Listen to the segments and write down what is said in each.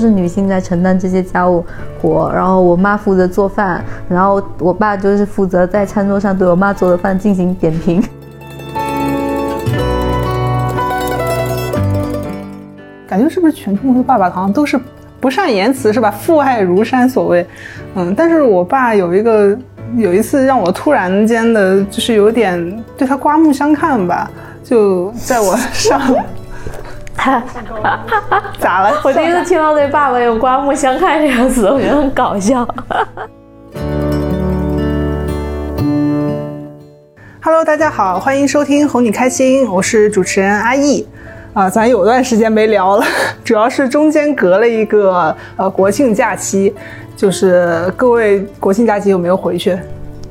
是女性在承担这些家务活，然后我妈负责做饭，然后我爸就是负责在餐桌上对我妈做的饭进行点评。感觉是不是全中国的爸爸好像都是不善言辞是吧？父爱如山所谓，嗯，但是我爸有一个有一次让我突然间的，就是有点对他刮目相看吧，就在我上，咋了？我第一次听到对爸爸有刮目相看这个词，我觉得很搞笑。Hello，大家好，欢迎收听哄你开心，我是主持人阿易。啊，咱有段时间没聊了，主要是中间隔了一个呃国庆假期，就是各位国庆假期有没有回去？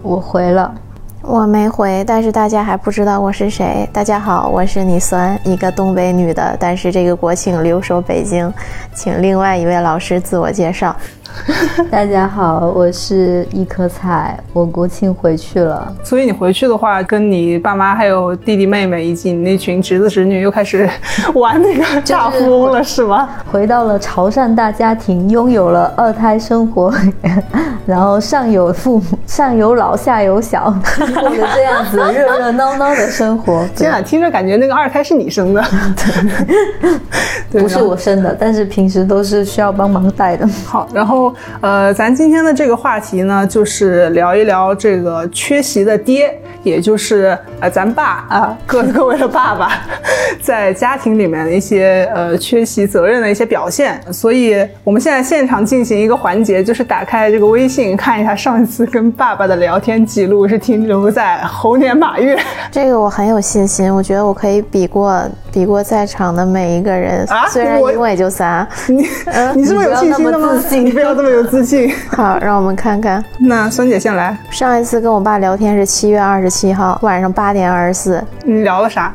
我回了，我没回，但是大家还不知道我是谁。大家好，我是你酸，一个东北女的，但是这个国庆留守北京，请另外一位老师自我介绍。大家好，我是一颗菜，我国庆回去了。所以你回去的话，跟你爸妈还有弟弟妹妹以及你那群侄子侄女又开始玩那个大富翁了，是吗？回到了潮汕大家庭，拥有了二胎生活，然后上有父母，上有老，下有小，过着这样子热热闹闹的生活。天啊，听着感觉那个二胎是你生的，对不是我生的，但是平时都是需要帮忙带的。好，然后。后呃，咱今天的这个话题呢，就是聊一聊这个缺席的爹，也就是呃咱爸啊，各各位的爸爸，在家庭里面的一些呃缺席责任的一些表现。所以我们现在现场进行一个环节，就是打开这个微信看一下上一次跟爸爸的聊天记录是停留在猴年马月。这个我很有信心，我觉得我可以比过比过在场的每一个人，虽然一共也就仨。你 你是不是有信心的吗？你不要。这么有自信，好，让我们看看。那孙姐先来。上一次跟我爸聊天是七月二十七号晚上八点二十四。你聊了啥？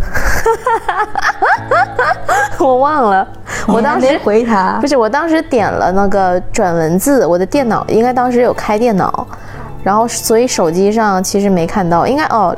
我忘了。我当时回他，不是，我当时点了那个转文字，我的电脑应该当时有开电脑，然后所以手机上其实没看到，应该哦。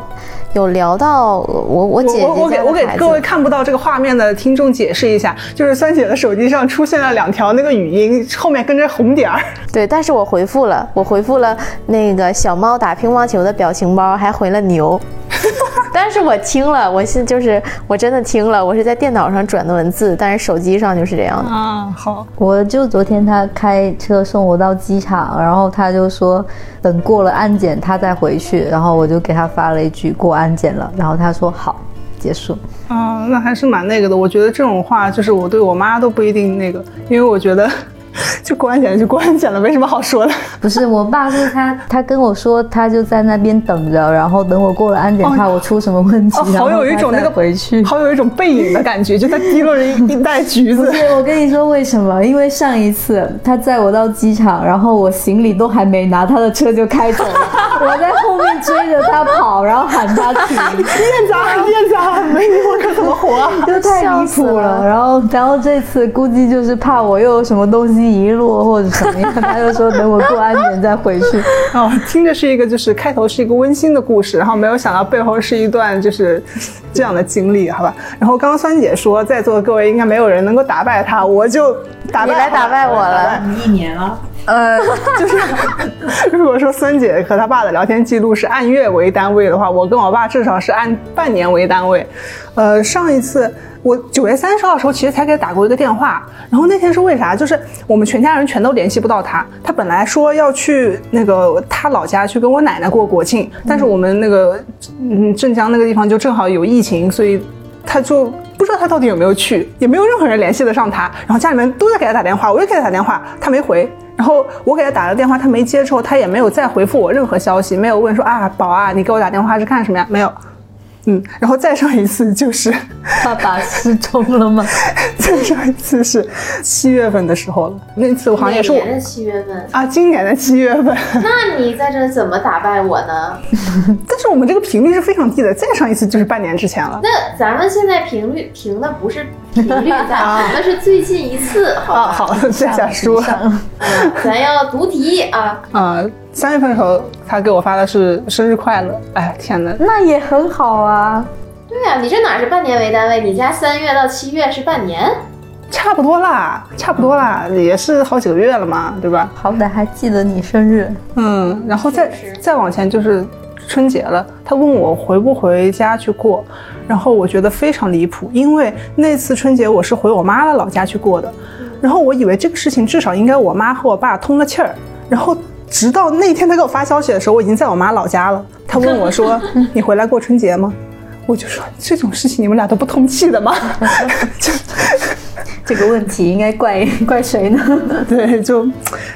有聊到我我姐姐我我给我给各位看不到这个画面的听众解释一下，就是酸姐的手机上出现了两条那个语音，后面跟着红点儿。对，但是我回复了，我回复了那个小猫打乒乓球的表情包，还回了牛。但是我听了，我是就是我真的听了，我是在电脑上转的文字，但是手机上就是这样的啊。好，我就昨天他开车送我到机场，然后他就说等过了安检他再回去，然后我就给他发了一句过安检了，然后他说好，结束。啊，那还是蛮那个的。我觉得这种话就是我对我妈都不一定那个，因为我觉得。就过安检就过安检了，没什么好说的。不是我爸是他，他跟我说他就在那边等着，然后等我过了安检，怕我出什么问题，好有一种那个回去，好有一种背影的感觉，就他提了一一袋橘子。我跟你说为什么？因为上一次他载我到机场，然后我行李都还没拿，他的车就开走了，我在后面追着他跑，然后喊他停。院长，院长，没你我可怎么活？就太离谱了。然后，然后这次估计就是怕我又有什么东西遗落。或者什么样，他就说等我过安检再回去。哦，听着是一个就是开头是一个温馨的故事，然后没有想到背后是一段就是这样的经历，好吧？然后刚刚酸姐说在座的各位应该没有人能够打败他，我就打败你来打败我了，一年了。呃，就是 如果说孙姐和她爸的聊天记录是按月为单位的话，我跟我爸至少是按半年为单位。呃，上一次。我九月三十号的时候，其实才给他打过一个电话，然后那天是为啥？就是我们全家人全都联系不到他。他本来说要去那个他老家去跟我奶奶过国庆，但是我们那个嗯镇江那个地方就正好有疫情，所以他就不知道他到底有没有去，也没有任何人联系得上他。然后家里面都在给他打电话，我也给他打电话，他没回。然后我给他打了电话，他没接之后，他也没有再回复我任何消息，没有问说啊宝啊，你给我打电话是干什么呀？没有。嗯，然后再上一次就是爸爸失踪了吗？再上一次是七月份的时候了，那次我好像也是我年的七月份啊，今年的七月份。那你在这怎么打败我呢？但是我们这个频率是非常低的，再上一次就是半年之前了。那咱们现在频率评的不是频率在评的是最近一次，好好这 下说。嗯，咱要读题啊 啊。三月份的时候，他给我发的是生日快乐。哎，天哪，那也很好啊。对呀，你这哪是半年为单位？你家三月到七月是半年？差不多啦，差不多啦，也是好几个月了嘛，对吧？好歹还记得你生日。嗯，然后再再往前就是春节了，他问我回不回家去过，然后我觉得非常离谱，因为那次春节我是回我妈的老家去过的，然后我以为这个事情至少应该我妈和我爸通了气儿，然后直到那天他给我发消息的时候，我已经在我妈老家了，他问我说：“ 你回来过春节吗？”我就说这种事情你们俩都不通气的吗？就 这个问题应该怪怪谁呢？对，就，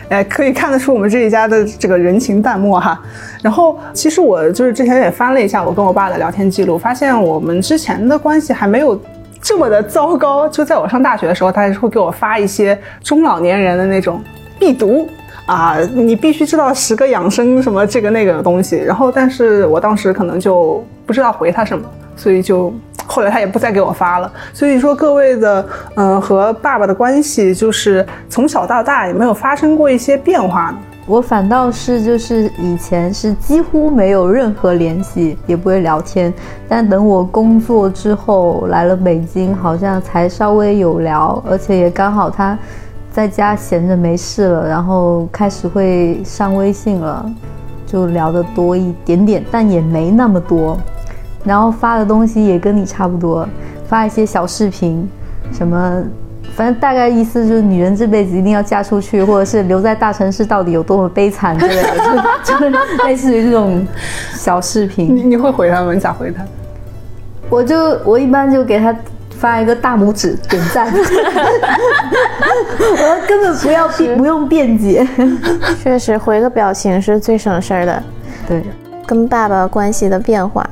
哎，可以看得出我们这一家的这个人情淡漠哈。然后，其实我就是之前也翻了一下我跟我爸的聊天记录，发现我们之前的关系还没有这么的糟糕。就在我上大学的时候，他还是会给我发一些中老年人的那种必读啊，你必须知道十个养生什么这个那个的东西。然后，但是我当时可能就不知道回他什么，所以就。后来他也不再给我发了，所以说各位的，嗯，和爸爸的关系就是从小到大也没有发生过一些变化呢。我反倒是就是以前是几乎没有任何联系，也不会聊天，但等我工作之后来了北京，好像才稍微有聊，而且也刚好他在家闲着没事了，然后开始会上微信了，就聊得多一点点，但也没那么多。然后发的东西也跟你差不多，发一些小视频，什么，反正大概意思就是女人这辈子一定要嫁出去，或者是留在大城市到底有多么悲惨之类的，就就类似于这种小视频。你你会回他吗？你咋回他？我就我一般就给他发一个大拇指点赞，我根本不要辩不用辩解。确实回个表情是最省事儿的。对，跟爸爸关系的变化。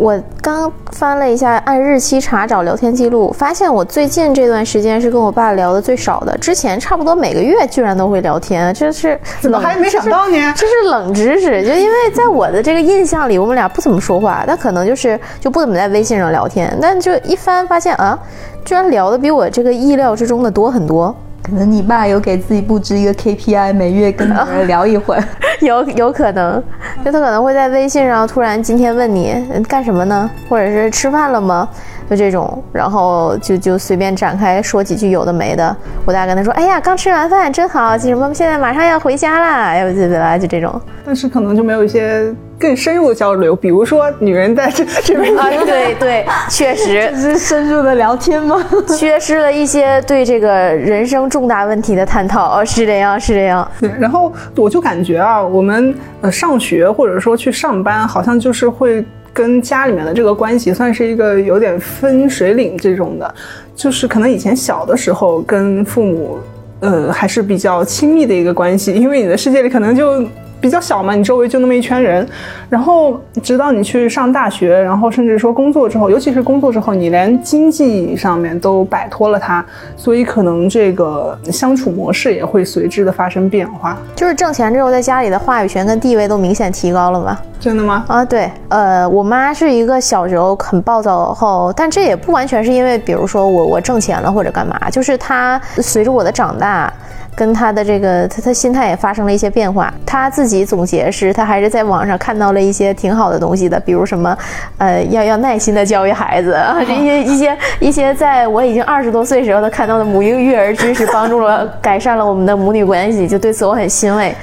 我刚翻了一下，按日期查找聊天记录，发现我最近这段时间是跟我爸聊的最少的。之前差不多每个月居然都会聊天，这是怎么还没想到呢？这是冷知识，就因为在我的这个印象里，我们俩不怎么说话，但可能就是就不怎么在微信上聊天。但就一翻发现啊，居然聊的比我这个意料之中的多很多。可能你爸有给自己布置一个 KPI，每月跟人聊一会儿，有有可能，就他可能会在微信上突然今天问你干什么呢，或者是吃饭了吗？就这种，然后就就随便展开说几句有的没的。我大概跟他说，哎呀，刚吃完饭真好，什么现在马上要回家啦，要不就来就这种。但是可能就没有一些更深入的交流，比如说女人在这这边啊，对对，确实是深入的聊天吗？缺失了一些对这个人生重大问题的探讨哦，是这样，是这样。对，然后我就感觉啊，我们呃上学或者说去上班，好像就是会。跟家里面的这个关系算是一个有点分水岭这种的，就是可能以前小的时候跟父母，呃还是比较亲密的一个关系，因为你的世界里可能就。比较小嘛，你周围就那么一圈人，然后直到你去上大学，然后甚至说工作之后，尤其是工作之后，你连经济上面都摆脱了他，所以可能这个相处模式也会随之的发生变化。就是挣钱之后，在家里的话语权跟地位都明显提高了吧？真的吗？啊，对，呃，我妈是一个小时候很暴躁后，但这也不完全是因为，比如说我我挣钱了或者干嘛，就是她随着我的长大。跟他的这个，他他心态也发生了一些变化。他自己总结是，他还是在网上看到了一些挺好的东西的，比如什么，呃，要要耐心的教育孩子啊，这些一些一些，在我已经二十多岁时候，他看到的母婴育儿知识，帮助了改善了我们的母女关系，就对此我很欣慰。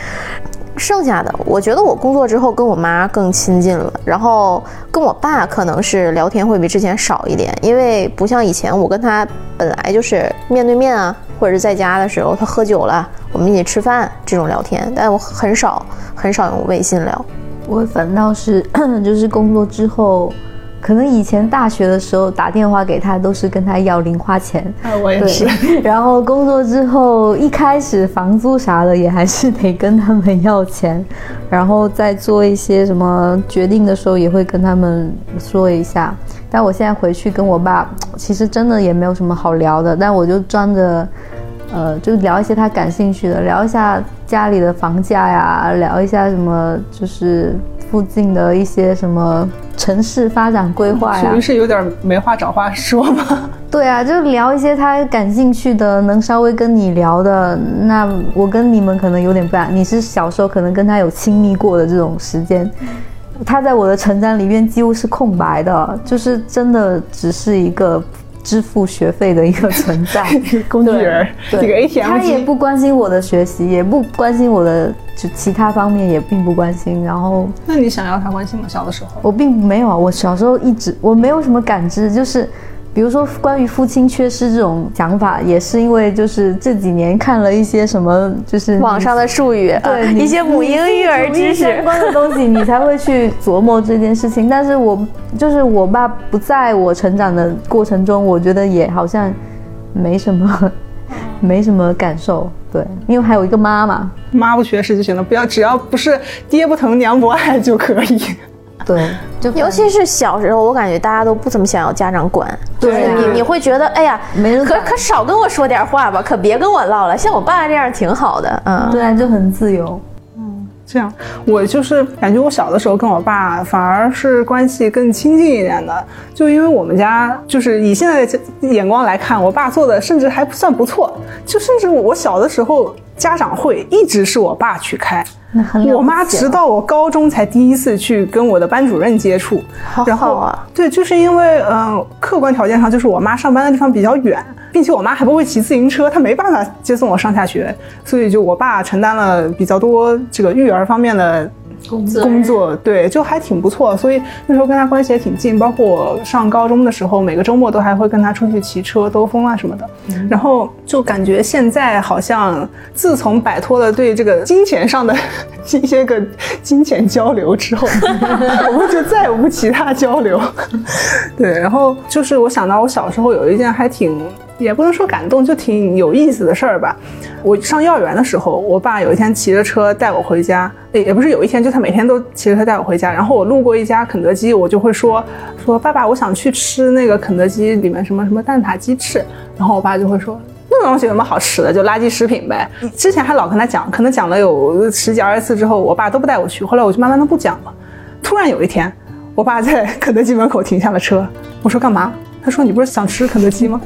剩下的，我觉得我工作之后跟我妈更亲近了，然后跟我爸可能是聊天会比之前少一点，因为不像以前我跟他本来就是面对面啊，或者是在家的时候他喝酒了，我们一起吃饭这种聊天，但我很少很少用微信聊，我反倒是就是工作之后。可能以前大学的时候打电话给他都是跟他要零花钱，啊，我也是。然后工作之后，一开始房租啥的也还是得跟他们要钱，然后再做一些什么决定的时候也会跟他们说一下。但我现在回去跟我爸，其实真的也没有什么好聊的，但我就装着，呃，就聊一些他感兴趣的，聊一下家里的房价呀，聊一下什么就是附近的一些什么。城市发展规划呀，属于是有点没话找话说吗？对啊，就聊一些他感兴趣的，能稍微跟你聊的。那我跟你们可能有点不一样，你是小时候可能跟他有亲密过的这种时间，他在我的成长里面几乎是空白的，就是真的只是一个支付学费的一个存在，工具人，对这个 ATM 他也。不关心我的学习，也不关心我的就其他方面也并不关心。然后那你想要他关心吗？小的时候，我并没有啊，我小时候一直我没有什么感知，就是比如说关于父亲缺失这种想法，也是因为就是这几年看了一些什么就是网上的术语，对啊一些母婴育儿知识相识。关的东西，你才会去琢磨这件事情。但是我就是我爸不在我成长的过程中，我觉得也好像没什么，没什么感受。对，因为还有一个妈妈，妈不缺失就行了，不要只要不是爹不疼娘不爱就可以。对，就尤其是小时候，我感觉大家都不怎么想要家长管，对啊你你会觉得，哎呀，可没人可可少跟我说点话吧，可别跟我唠了。像我爸这样挺好的，嗯，对啊，就很自由。这样，我就是感觉我小的时候跟我爸反而是关系更亲近一点的，就因为我们家就是以现在的眼光来看，我爸做的甚至还算不错，就甚至我小的时候家长会一直是我爸去开。我妈直到我高中才第一次去跟我的班主任接触，好然后对，就是因为嗯、呃客观条件上就是我妈上班的地方比较远，并且我妈还不会骑自行车，她没办法接送我上下学，所以就我爸承担了比较多这个育儿方面的。工作工作对，就还挺不错，所以那时候跟他关系也挺近。包括我上高中的时候，每个周末都还会跟他出去骑车、兜风啊什么的。然后就感觉现在好像自从摆脱了对这个金钱上的 一些个金钱交流之后，我们就再无其他交流。对，然后就是我想到我小时候有一件还挺。也不能说感动，就挺有意思的事儿吧。我上幼儿园的时候，我爸有一天骑着车带我回家，也不是有一天，就他每天都骑着车带我回家。然后我路过一家肯德基，我就会说说爸爸，我想去吃那个肯德基里面什么什么蛋挞鸡翅。然后我爸就会说那东西有什么好吃的，就垃圾食品呗。之前还老跟他讲，可能讲了有十几二十次之后，我爸都不带我去。后来我就慢慢的不讲了。突然有一天，我爸在 肯德基门口停下了车，我说干嘛？他说你不是想吃肯德基吗？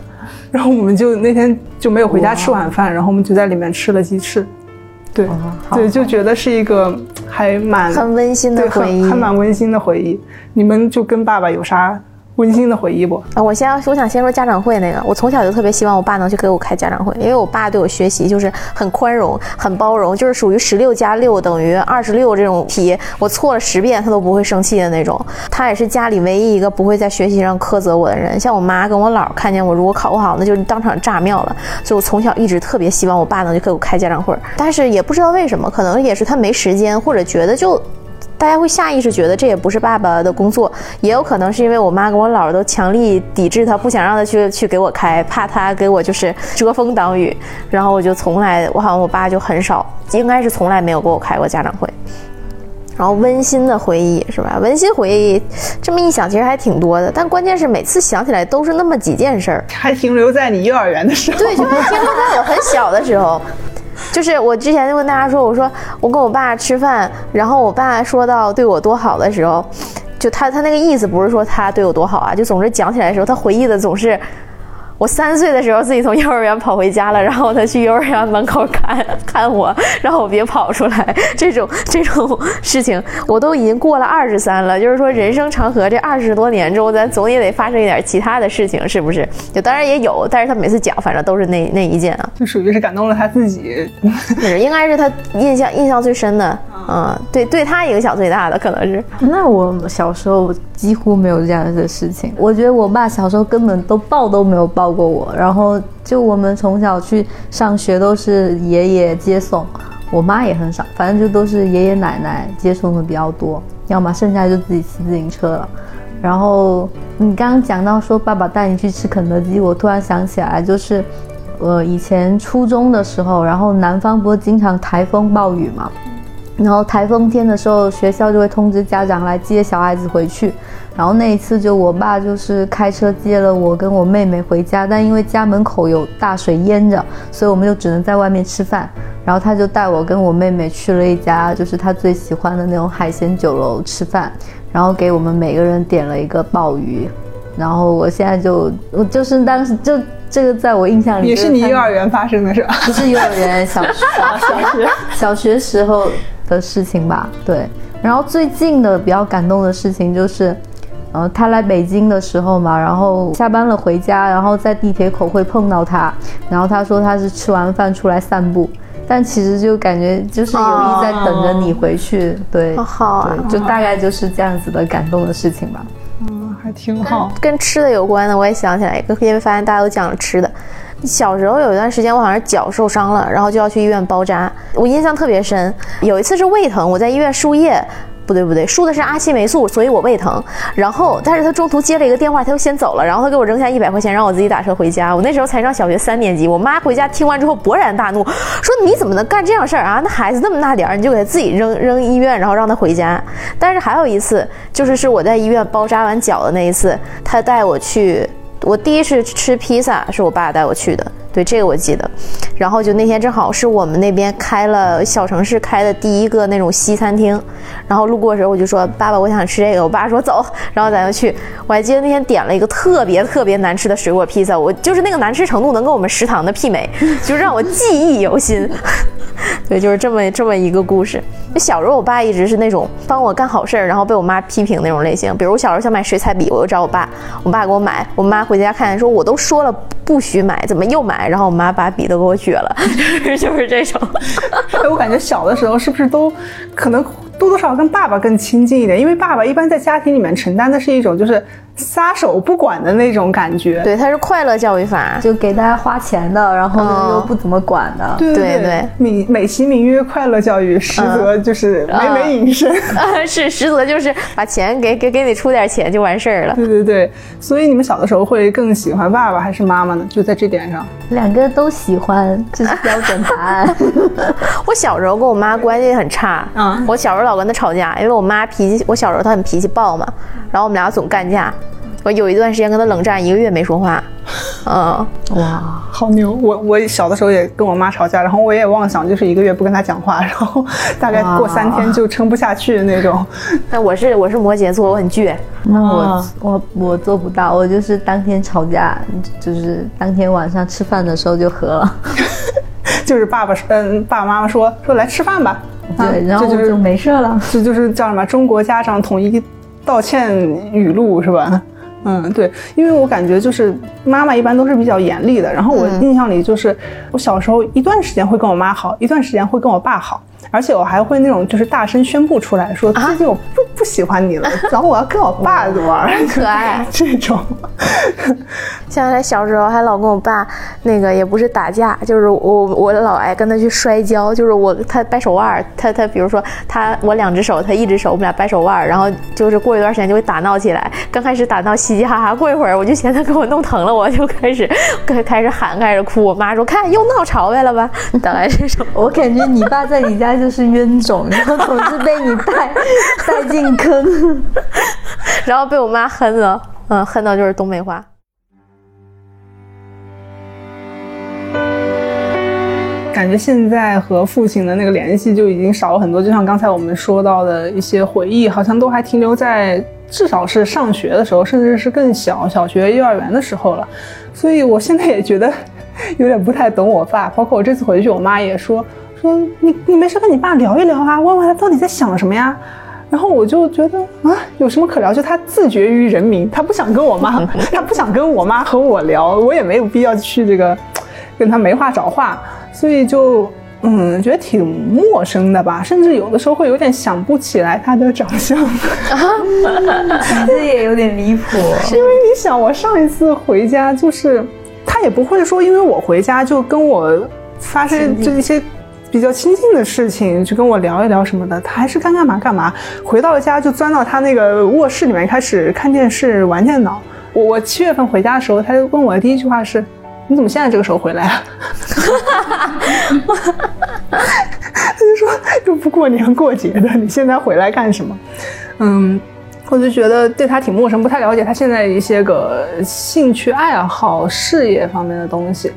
然后我们就那天就没有回家吃晚饭，然后我们就在里面吃了鸡翅。对好对，就觉得是一个还蛮很温馨的对回忆很还蛮温馨的回忆。你们就跟爸爸有啥温馨的回忆不？啊，我先我想先说家长会那个，我从小就特别希望我爸能去给我开家长会，因为我爸对我学习就是很宽容、很包容，就是属于十六加六等于二十六这种题，我错了十遍他都不会生气的那种。他也是家里唯一一个不会在学习上苛责我的人。像我妈跟我姥看见我如果考不好，那就当场炸庙了。所以我从小一直特别希望我爸能去给我开家长会，但是也不知道为什么，可能也是他没时间，或者觉得就。大家会下意识觉得这也不是爸爸的工作，也有可能是因为我妈跟我姥姥都强力抵制他，不想让他去去给我开，怕他给我就是遮风挡雨。然后我就从来，我好像我爸就很少，应该是从来没有给我开过家长会。然后温馨的回忆是吧？温馨回忆这么一想，其实还挺多的，但关键是每次想起来都是那么几件事儿。还停留在你幼儿园的时候？对，就是停留在我很小的时候。就是我之前就跟大家说，我说我跟我爸吃饭，然后我爸说到对我多好的时候，就他他那个意思不是说他对我多好啊，就总是讲起来的时候，他回忆的总是。我三岁的时候自己从幼儿园跑回家了，然后他去幼儿园门口看看我，让我别跑出来。这种这种事情，我都已经过了二十三了，就是说人生长河这二十多年中，咱总也得发生一点其他的事情，是不是？就当然也有，但是他每次讲，反正都是那那一件啊。就属于是感动了他自己。是，应该是他印象印象最深的，嗯，对，对他影响最大的可能是。那我小时候几乎没有这样的事情。我觉得我爸小时候根本都抱都没有抱过我，然后就我们从小去上学都是爷爷接送，我妈也很少，反正就都是爷爷奶奶接送的比较多，要么剩下就自己骑自行车了。然后你刚刚讲到说爸爸带你去吃肯德基，我突然想起来，就是，呃，以前初中的时候，然后南方不是经常台风暴雨嘛，然后台风天的时候，学校就会通知家长来接小孩子回去。然后那一次就我爸就是开车接了我跟我妹妹回家，但因为家门口有大水淹着，所以我们就只能在外面吃饭。然后他就带我跟我妹妹去了一家就是他最喜欢的那种海鲜酒楼吃饭，然后给我们每个人点了一个鲍鱼。然后我现在就我就是当时就这个在我印象里也是你幼儿园发生的是吧？不是幼儿园，小学 小学小学时候的事情吧。对，然后最近的比较感动的事情就是，呃，他来北京的时候嘛，然后下班了回家，然后在地铁口会碰到他，然后他说他是吃完饭出来散步，但其实就感觉就是有意在等着你回去，对，好好啊对，就大概就是这样子的感动的事情吧。嗯，还挺好。跟吃的有关的，我也想起来一个，因为发现大家都讲了吃的。小时候有一段时间，我好像脚受伤了，然后就要去医院包扎，我印象特别深。有一次是胃疼，我在医院输液。不对不对，输的是阿奇霉素，所以我胃疼。然后，但是他中途接了一个电话，他又先走了，然后他给我扔下一百块钱，让我自己打车回家。我那时候才上小学三年级，我妈回家听完之后勃然大怒，说你怎么能干这样事儿啊？那孩子那么大点儿，你就给他自己扔扔医院，然后让他回家。但是还有一次，就是是我在医院包扎完脚的那一次，他带我去，我第一次吃披萨是我爸带我去的。对这个我记得，然后就那天正好是我们那边开了小城市开的第一个那种西餐厅，然后路过的时候我就说爸爸我想吃这个，我爸说走，然后咱就去。我还记得那天点了一个特别特别难吃的水果披萨，我就是那个难吃程度能跟我们食堂的媲美，就让我记忆犹新。对，就是这么这么一个故事。就小时候我爸一直是那种帮我干好事儿，然后被我妈批评那种类型。比如我小时候想买水彩笔，我就找我爸，我爸给我买。我妈回家看见说，我都说了不许买，怎么又买？然后我妈把笔都给我撅了，就是这种。哎，我感觉小的时候是不是都可能多多少少跟爸爸更亲近一点？因为爸爸一般在家庭里面承担的是一种就是撒手不管的那种感觉。对，他是快乐教育法，就给大家花钱的，然后呢又不怎么管的。对对对，美美其名曰快乐教育，实则就是美美隐身。啊，是实则就是把钱给给给你出点钱就完事儿了。对对对，所以你们小的时候会更喜欢爸爸还是妈妈呢？就在这点上，两个都喜欢，这是标准答案。我小时候跟我妈关系很差，嗯我小时候老跟她吵架，因为我妈脾气，我小时候她很脾气暴嘛，然后我们俩总干架。我有一段时间跟他冷战一个月没说话，嗯，哇，好牛！我我小的时候也跟我妈吵架，然后我也妄想就是一个月不跟他讲话，然后大概过三天就撑不下去的那种。但我是我是摩羯座，我很倔，那我、啊我我做不到，我就是当天吵架，就是当天晚上吃饭的时候就和了，就是爸爸嗯爸爸妈妈说说来吃饭吧，啊对，然后就没事了。这就是叫什么中国家长统一道歉语录是吧？嗯，对，因为我感觉就是妈妈一般都是比较严厉的，然后我印象里就是、我小时候一段时间会跟我妈好，一段时间会跟我爸好，而且我还会那种就是大声宣布出来说最近我不、不喜欢你了，然后我要跟我爸玩，很可爱 这种。想起来小时候还老跟我爸那个也不是打架，就是我我老爱跟他去摔跤，就是我他掰手腕儿，他他比如说他我两只手，他一只手，我们俩掰手腕儿，然后就是过一段时间就会打闹起来。刚开始打闹嘻嘻哈哈，过一会儿我就嫌他给我弄疼了，我就开始开开始喊，开始哭。我妈说看又闹吵来了吧，大概这种。我感觉你爸在你家就是冤种，然后总是被你带带进坑。然后被我妈恨了，嗯，恨到就是东北话。感觉现在和父亲的那个联系就已经少了很多，就像刚才我们说到的一些回忆，好像都还停留在至少是上学的时候，甚至是更小，小学、幼儿园的时候了。所以我现在也觉得有点不太懂我爸，包括我这次回去，我妈也说说你你没事跟你爸聊一聊啊，问问他到底在想什么呀。然后我就觉得啊，有什么可聊？就他自绝于人民，他不想跟我妈，他不想跟我妈和我聊，我也没有必要去这个跟他没话找话，所以就嗯，觉得挺陌生的吧，甚至有的时候会有点想不起来他的长相。你这也有点离谱。因为你想，我上一次回家，就是他也不会说，因为我回家就跟我发生就一些比较亲近的事情，就跟我聊一聊什么的，他还是该干嘛干嘛。回到家就钻到他那个卧室里面开始看电视、玩电脑。我我七月份回家的时候，他就问我的第一句话是：“你怎么现在这个时候回来啊？” 他就说：“又不过年过节的，你现在回来干什么？”嗯。我就觉得对他挺陌生，不太了解他现在一些个兴趣爱好、事业方面的东西。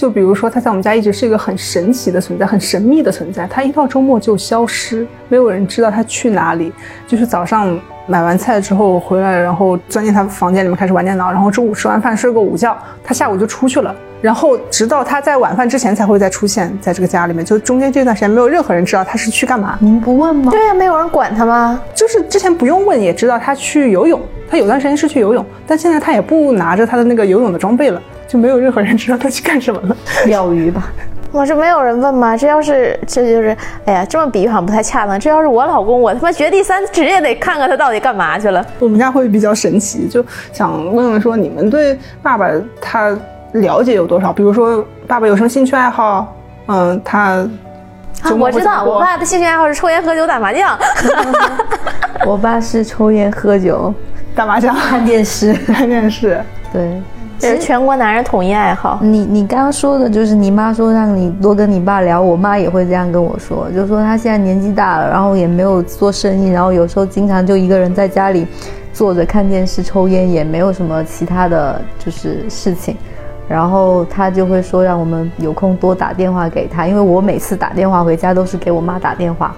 就比如说他在我们家一直是一个很神奇的存在，很神秘的存在。他一到周末就消失，没有人知道他去哪里。就是早上买完菜之后回来，然后钻进他房间里面开始玩电脑，然后中午吃完饭睡个午觉，他下午就出去了。然后直到他在晚饭之前才会再出现在这个家里面，就中间这段时间没有任何人知道他是去干嘛。你们不问吗？对呀、没有人管他吗？就是之前不用问也知道他去游泳，他有段时间是去游泳，但现在他也不拿着他的那个游泳的装备了，就没有任何人知道他去干什么了。钓鱼吧。我这没有人问吗？这要是这就是，哎呀，这么比喻好像不太恰当。这要是我老公，我他妈掘地三尺也得看看他到底干嘛去了。我们家会比较神奇，就想问问说，你们对爸爸他了解有多少？比如说，爸爸有什么兴趣爱好？嗯，他我知道，我爸的兴趣爱好是抽烟、喝酒、打麻将。我爸是抽烟、喝酒、打麻将、看电视。看电视。对，这是全国男人统一爱好。你你刚刚说的就是你妈说让你多跟你爸聊，我妈也会这样跟我说，就说她现在年纪大了，然后也没有做生意，然后有时候经常就一个人在家里坐着看电视、抽烟，也没有什么其他的就是事情。然后她就会说让我们有空多打电话给她，因为我每次打电话回家都是给我妈打电话，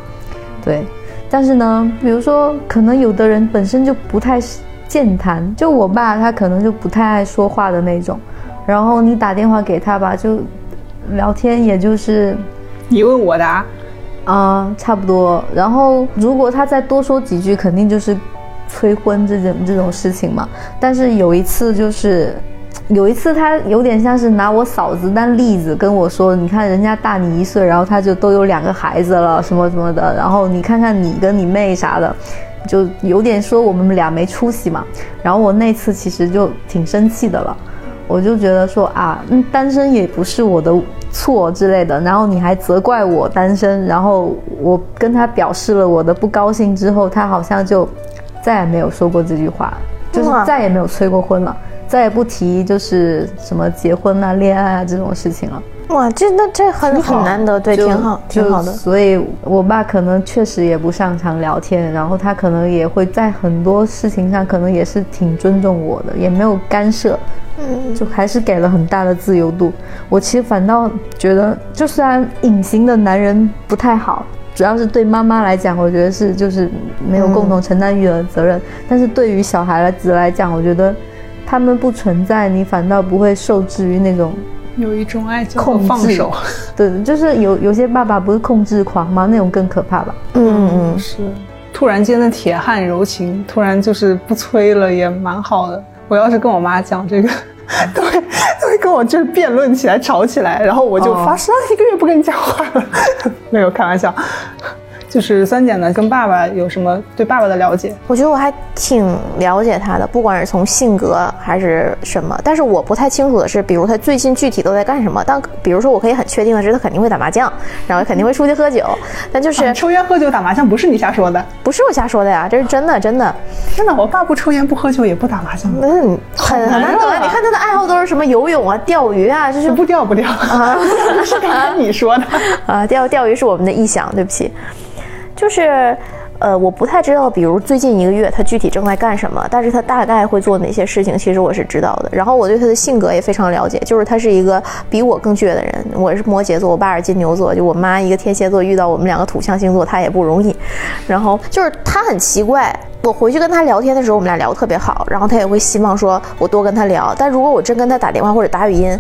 对。但是呢，比如说可能有的人本身就不太健谈，就我爸他可能就不太爱说话的那种，然后你打电话给他吧，就聊天也就是你问我答，啊、差不多。然后如果他再多说几句，肯定就是催婚这种这种事情嘛。但是有一次就是。有一次，他有点像是拿我嫂子当例子跟我说：“你看人家大你一岁，然后他就都有两个孩子了，什么什么的。然后你看看你跟你妹啥的，就有点说我们俩没出息嘛。”然后我那次其实就挺生气的了，我就觉得说啊，嗯，单身也不是我的错之类的，然后你还责怪我单身，然后我跟他表示了我的不高兴之后，他好像就再也没有说过这句话，就是再也没有催过婚了，再也不提就是什么结婚啊、恋爱啊这种事情了。哇，这那这很好很难得，对，挺好，挺好的。所以，我爸可能确实也不擅长聊天，然后他可能也会在很多事情上，可能也是挺尊重我的，也没有干涉，嗯，就还是给了很大的自由度。我其实反倒觉得，就虽然隐形的男人不太好。主要是对妈妈来讲，我觉得是就是没有共同承担育儿责任。但是对于小孩子来讲，我觉得他们不存在，你反倒不会受制于那种有一种爱叫做控制放手。对，就是有有些爸爸不是控制狂吗？那种更可怕吧？嗯嗯，是，突然间的铁汉柔情，突然就是不催了，也蛮好的。我要是跟我妈讲这个，都会都会跟我就是辩论起来，吵起来，然后我就哦发誓、啊一个月不跟你讲话了。没有开玩笑，就是三姐呢，跟爸爸有什么对爸爸的了解？我觉得我还挺了解他的，不管是从性格还是什么。但是我不太清楚的是，比如他最近具体都在干什么。但比如说，我可以很确定的是，他肯定会打麻将，然后肯定会出去喝酒。但就是啊抽烟喝酒打麻将不是你瞎说的，不是我瞎说的呀，这是真的，真的。真的，我爸不抽烟不喝酒也不打麻将的，嗯，很很难得。啊你看他的爱好都是什么游泳啊、钓鱼啊，就是不钓不钓啊，是刚才你说的。啊，钓钓鱼是我们的臆想，对不起，就是。呃，我不太知道，比如最近一个月他具体正在干什么，但是他大概会做哪些事情，其实我是知道的。然后我对他的性格也非常了解，就是他是一个比我更倔的人。我是摩羯座，我爸是金牛座，就我妈一个天蝎座遇到我们两个土象星座，他也不容易。然后就是他很奇怪，我回去跟他聊天的时候，我们俩聊得特别好，然后他也会希望说我多跟他聊。但如果我真跟他打电话或者打语音，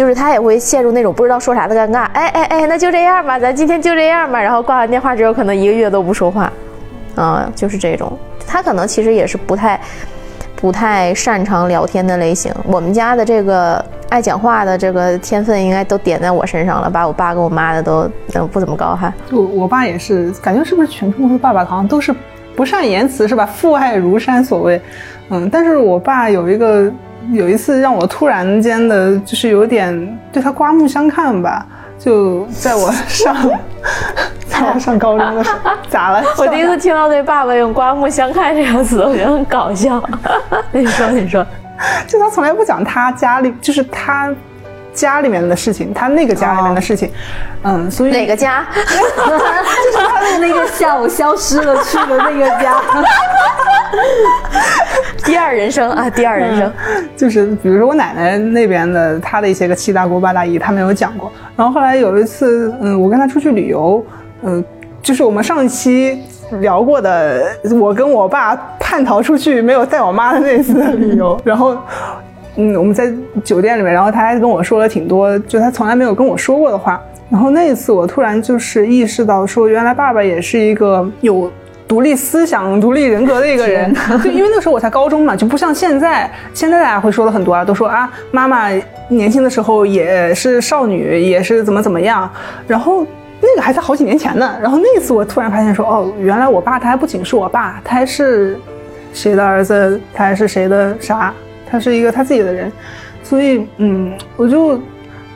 就是他也会陷入那种不知道说啥的尴尬。哎哎哎，那就这样吧，咱今天就这样吧。然后挂完电话之后，可能一个月都不说话，啊、就是这种。他可能其实也是不太不太擅长聊天的类型。我们家的这个爱讲话的这个天分应该都点在我身上了，把我爸跟我妈的都嗯不怎么高哈。我我爸也是，感觉是不是全中国的爸爸好像都是不善言辞是吧？父爱如山所谓，嗯，但是我爸有一个有一次让我突然间的，就是有点对他刮目相看吧。就在我上，在我上高中的时候，咋了？我第一次听到对爸爸用“刮目相看”这个词，我觉得很搞笑。你说，你说，就他从来不讲他家里，就是他家里面的事情，他那个家里面的事情，嗯，所以哪个家？就是他的那个下午消失了去的那个家。第二人生啊，第二人生。就是比如说我奶奶那边的，她的一些个七大姑八大姨，他没有讲过。然后后来有一次，嗯，我跟她出去旅游，嗯，就是我们上一期聊过的，我跟我爸叛逃出去没有带我妈的那次旅游。然后，嗯，我们在酒店里面，然后他还跟我说了挺多，就他从来没有跟我说过的话。然后那一次，我突然就是意识到，说原来爸爸也是一个有独立思想、独立人格的一个人。就因为那个时候我才高中嘛，就不像现在，现在大家会说的很多啊，都说啊，妈妈年轻的时候也是少女，也是怎么怎么样。然后那个还在好几年前呢。然后那次我突然发现说，哦，原来我爸他还不仅是我爸，他还是谁的儿子，他还是谁的啥，他是一个他自己的人。所以，嗯，我就。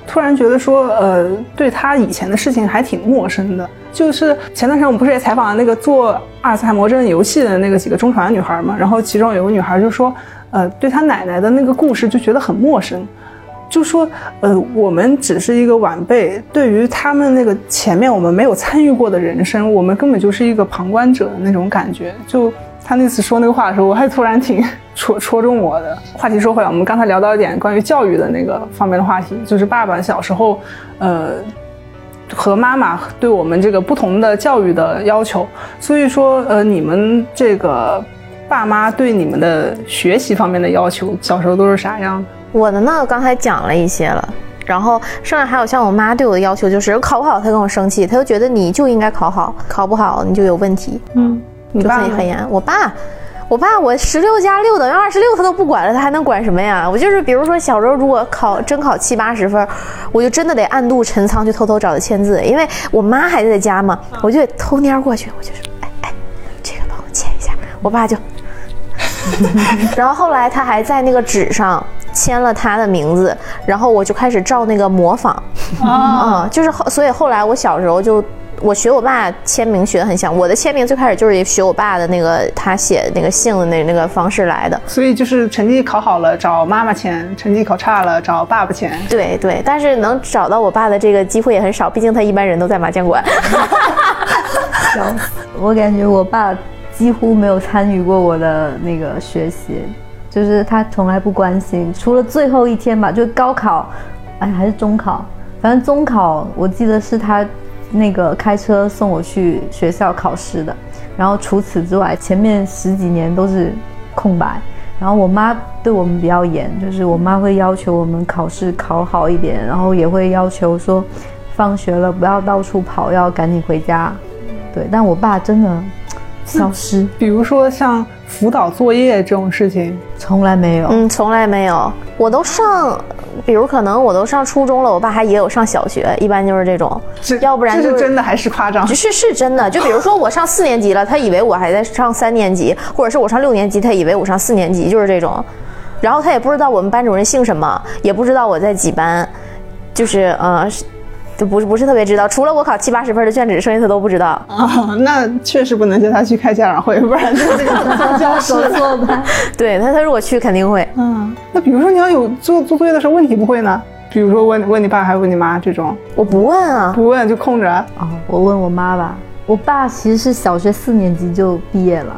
突然觉得说，呃，对他以前的事情还挺陌生的。就是前段时间我们不是也采访了那个做阿尔茨海默症游戏的那个几个中传的女孩嘛？然后其中有个女孩就说，呃，对她奶奶的那个故事就觉得很陌生，就说，呃，我们只是一个晚辈，对于他们那个前面我们没有参与过的人生，我们根本就是一个旁观者的那种感觉。就他那次说那个话的时候，我还突然挺。戳戳中我的话题说回来，我们刚才聊到一点关于教育的那个方面的话题，就是爸爸小时候，呃，和妈妈对我们这个不同的教育的要求。所以说，呃，你们这个爸妈对你们的学习方面的要求，小时候都是啥样的？我的呢，刚才讲了一些了，然后剩下还有像我妈对我的要求，就是考不好她跟我生气，她就觉得你就应该考好，考不好你就有问题。嗯，你爸很严，我爸。我爸，我十六加六等于二十六，他都不管了，他还能管什么呀？我就是，比如说小时候如果考真考七八十分，我就真的得暗度陈仓去偷偷找他签字，因为我妈还在家嘛，我就得偷蔫过去，我就说，哎哎，这个帮我签一下。我爸就，然后后来他还在那个纸上签了他的名字，然后我就开始照那个模仿，啊，就是后，所以后来我小时候就。我学我爸签名学的很像，我的签名最开始就是学我爸的那个他写那个姓的那那个方式来的。所以就是成绩考好了找妈妈签，成绩考差了找爸爸签。对对，但是能找到我爸的这个机会也很少，毕竟他一般人都在麻将馆。我感觉我爸几乎没有参与过我的那个学习，就是他从来不关心，除了最后一天吧，就高考，哎还是中考，反正中考我记得是他。那个开车送我去学校考试的，然后除此之外，前面十几年都是空白。然后我妈对我们比较严，就是我妈会要求我们考试考好一点，然后也会要求说，放学了不要到处跑，要赶紧回家。对，但我爸真的消失。比如说像辅导作业这种事情，从来没有。嗯，从来没有。我都上。比如可能我都上初中了，我爸还也有上小学，一般就是这种，要不然这是真的还是夸张？是是真的。就比如说我上四年级了，他以为我还在上三年级，或者是我上六年级，他以为我上四年级，就是这种。然后他也不知道我们班主任姓什么，也不知道我在几班，就是呃。就不是不是特别知道，除了我考七八十分的卷子，剩下他都不知道 啊。那确实不能叫他去开家长会，不然就这个教室 错吧。对他，他如果去肯定会。嗯，那比如说你要有做做作业的时候问题不会呢？比如说问问你爸还是问你妈这种？我不问啊，不问就空着。哦，我问我妈吧。我爸其实是小学四年级就毕业了。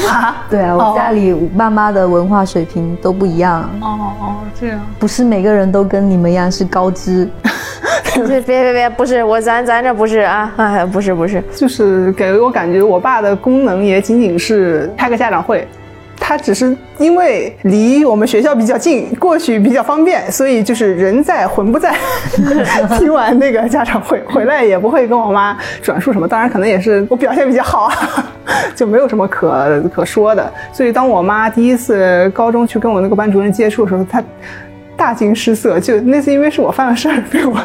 啊？对啊，我家里爸妈的文化水平都不一样。哦哦，这样。不是每个人都跟你们一样是高知。别别别别，不是我，咱咱这不是啊，哎，不是不是，就是给我感觉，我爸的功能也仅仅是开个家长会，他只是因为离我们学校比较近，过去比较方便，所以就是人在魂不在。听完那个家长会回来，也不会跟我妈转述什么，当然可能也是我表现比较好，就没有什么可可说的。所以当我妈第一次高中去跟我那个班主任接触的时候，她。大惊失色，就那次因为是我犯了事儿，被我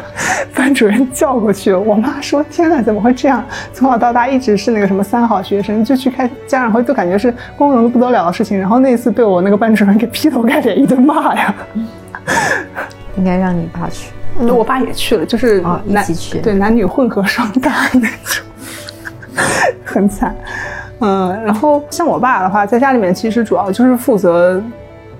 班主任叫过去了。我妈说：“天哪，怎么会这样？从小到大一直是那个什么三好学生，就去开家长会，都感觉是光荣的不得了的事情。然后那次被我那个班主任给劈头盖脸一顿骂呀。应该让你爸去，我爸也去了，就是一起去，对，男女混合双打那种，很惨。嗯，然后像我爸的话，在家里面其实主要就是负责。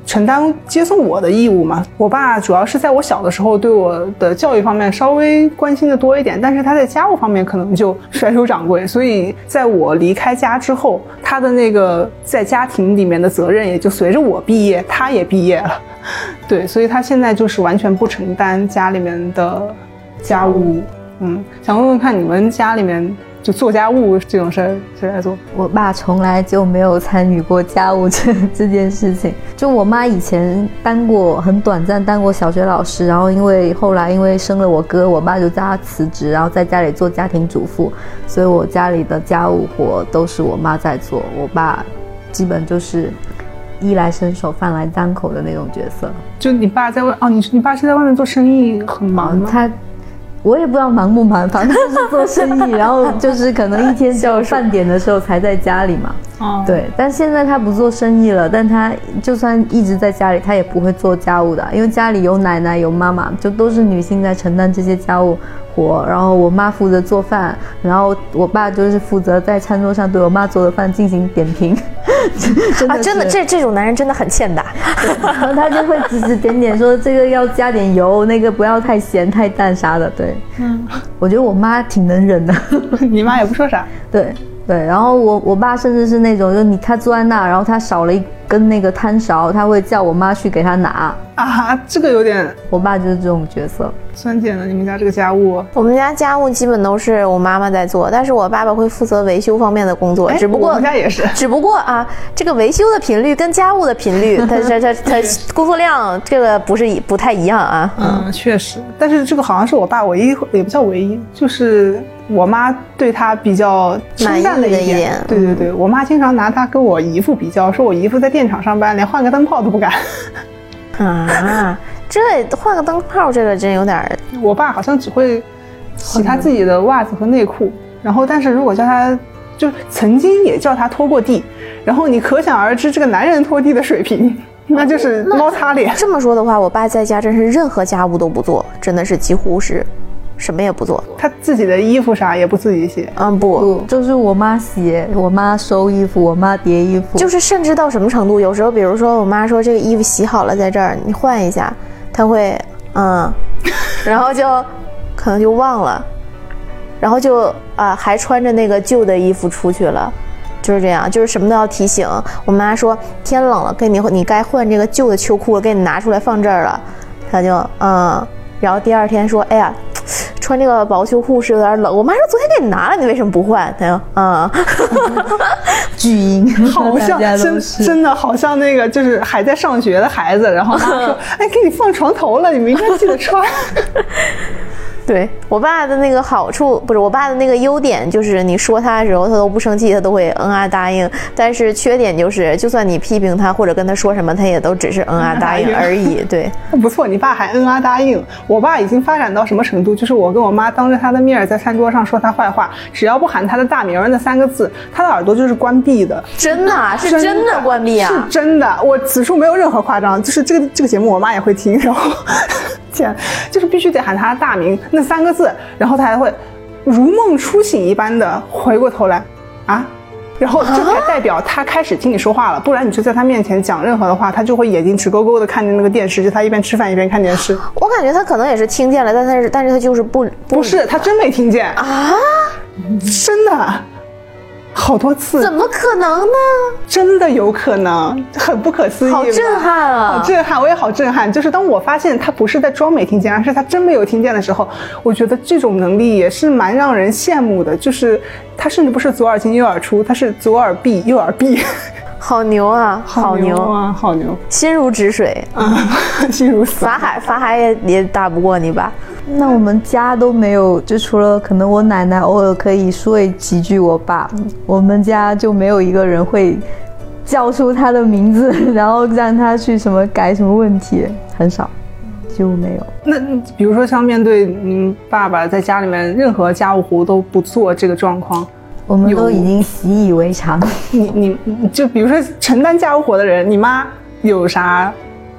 承担接送我的义务嘛。我爸主要是在我小的时候对我的教育方面稍微关心的多一点，但是他在家务方面可能就甩手掌柜。所以在我离开家之后，他的那个在家庭里面的责任也就随着我毕业，他也毕业了。对，所以他现在就是完全不承担家里面的家务。嗯，想问问看你们家里面。就做家务这种事儿谁来做？我爸从来就没有参与过家务这 这件事情。就我妈以前当过很短暂当过小学老师，然后因为后来因为生了我哥，我爸就叫她辞职，然后在家里做家庭主妇。所以我家里的家务活都是我妈在做，我爸基本就是衣来伸手饭来张口的那种角色。就你爸在外哦，你你爸是在外面做生意很忙吗？他。我也不知道忙不忙，反正就是做生意，然后就是可能一天到饭点的时候才在家里嘛。哦，对，但现在他不做生意了，但他就算一直在家里，他也不会做家务的，因为家里有奶奶有妈妈，就都是女性在承担这些家务。活，然后我妈负责做饭，然后我爸就是负责在餐桌上对我妈做的饭进行点评。啊，真的，这这种男人真的很欠打。然后他就会指指点点说这个要加点油，那个不要太咸太淡啥的。对，嗯，我觉得我妈挺能忍的。你妈也不说啥。对。对，然后我我爸甚至是那种，就你他坐在那，然后他少了一根那个汤勺，他会叫我妈去给他拿啊，这个有点，我爸就是这种角色。酸姐呢？你们家这个家务？我们家家务基本都是我妈妈在做，但是我爸爸会负责维修方面的工作。只不过我们家也是，只不过啊，这个维修的频率跟家务的频率，他他他他工作量这个不是不太一样啊。嗯，确实，但是这个好像是我爸唯一，也不叫唯一，就是。我妈对他比较称赞的一点，对对对，我妈经常拿他跟我姨父比较，说我姨父在电厂上班，连换个灯泡都不敢。啊，这换个灯泡，这个真有点。我爸好像只会洗他自己的袜子和内裤，然后但是如果叫他，就曾经也叫他拖过地，然后你可想而知这个男人拖地的水平，那就是猫擦脸。这么说的话，我爸在家真是任何家务都不做，真的是几乎是。什么也不做，他自己的衣服啥也不自己洗。嗯，不，就是我妈洗，我妈收衣服，我妈叠衣服。就是甚至到什么程度，有时候，比如说我妈说这个衣服洗好了，在这儿你换一下，她会，嗯，然后就可能就忘了，然后就啊还穿着那个旧的衣服出去了，就是这样，就是什么都要提醒。我妈说天冷了，给你你该换这个旧的秋裤了，给你拿出来放这儿了，她就嗯，然后第二天说，哎呀。穿这个薄秋裤是有点冷，我妈说昨天给你拿了，你为什么不换？她说啊，巨婴，好像真真的好像那个就是还在上学的孩子，然后妈说，哎，给你放床头了，你明天记得穿。对我爸的那个好处，不是我爸的那个优点，就是你说他的时候，他都不生气，他都会嗯啊答应。但是缺点就是，就算你批评他或者跟他说什么，他也都只是嗯啊答应而已。对，不错，你爸还嗯啊答应。我爸已经发展到什么程度？就是我跟我妈当着他的面在餐桌上说他坏话，只要不喊他的大名那三个字，他的耳朵就是关闭的。真的？是真的关闭啊？是真的，我此处没有任何夸张。就是这个这个节目，我妈也会听，然后。天，就是必须得喊他的大名那三个字，然后他才会如梦初醒一般的回过头来，啊，然后这才代表他开始听你说话了。不然你就在他面前讲任何的话，他就会眼睛直勾勾的看着那个电视，就他一边吃饭一边看电视。我感觉他可能也是听见了，但是但是他就是不不是他真没听见啊，真的。好多次，怎么可能呢？真的有可能，很不可思议，好震撼啊！好震撼，我也好震撼。就是当我发现他不是在装没听见，而是他真没有听见的时候，我觉得这种能力也是蛮让人羡慕的。就是他甚至不是左耳进右耳出，他是左耳闭右耳闭，好牛啊！好牛啊！好牛，心如止水啊，心如法海，法海也也打不过你吧？那我们家都没有，就除了可能我奶奶偶尔可以说几句，我爸，我们家就没有一个人会叫出他的名字，然后让他去什么改什么问题，很少，几乎没有。那比如说像面对嗯爸爸在家里面任何家务活都不做这个状况，我们都已经习以为常。你你就比如说承担家务活的人，你妈有啥？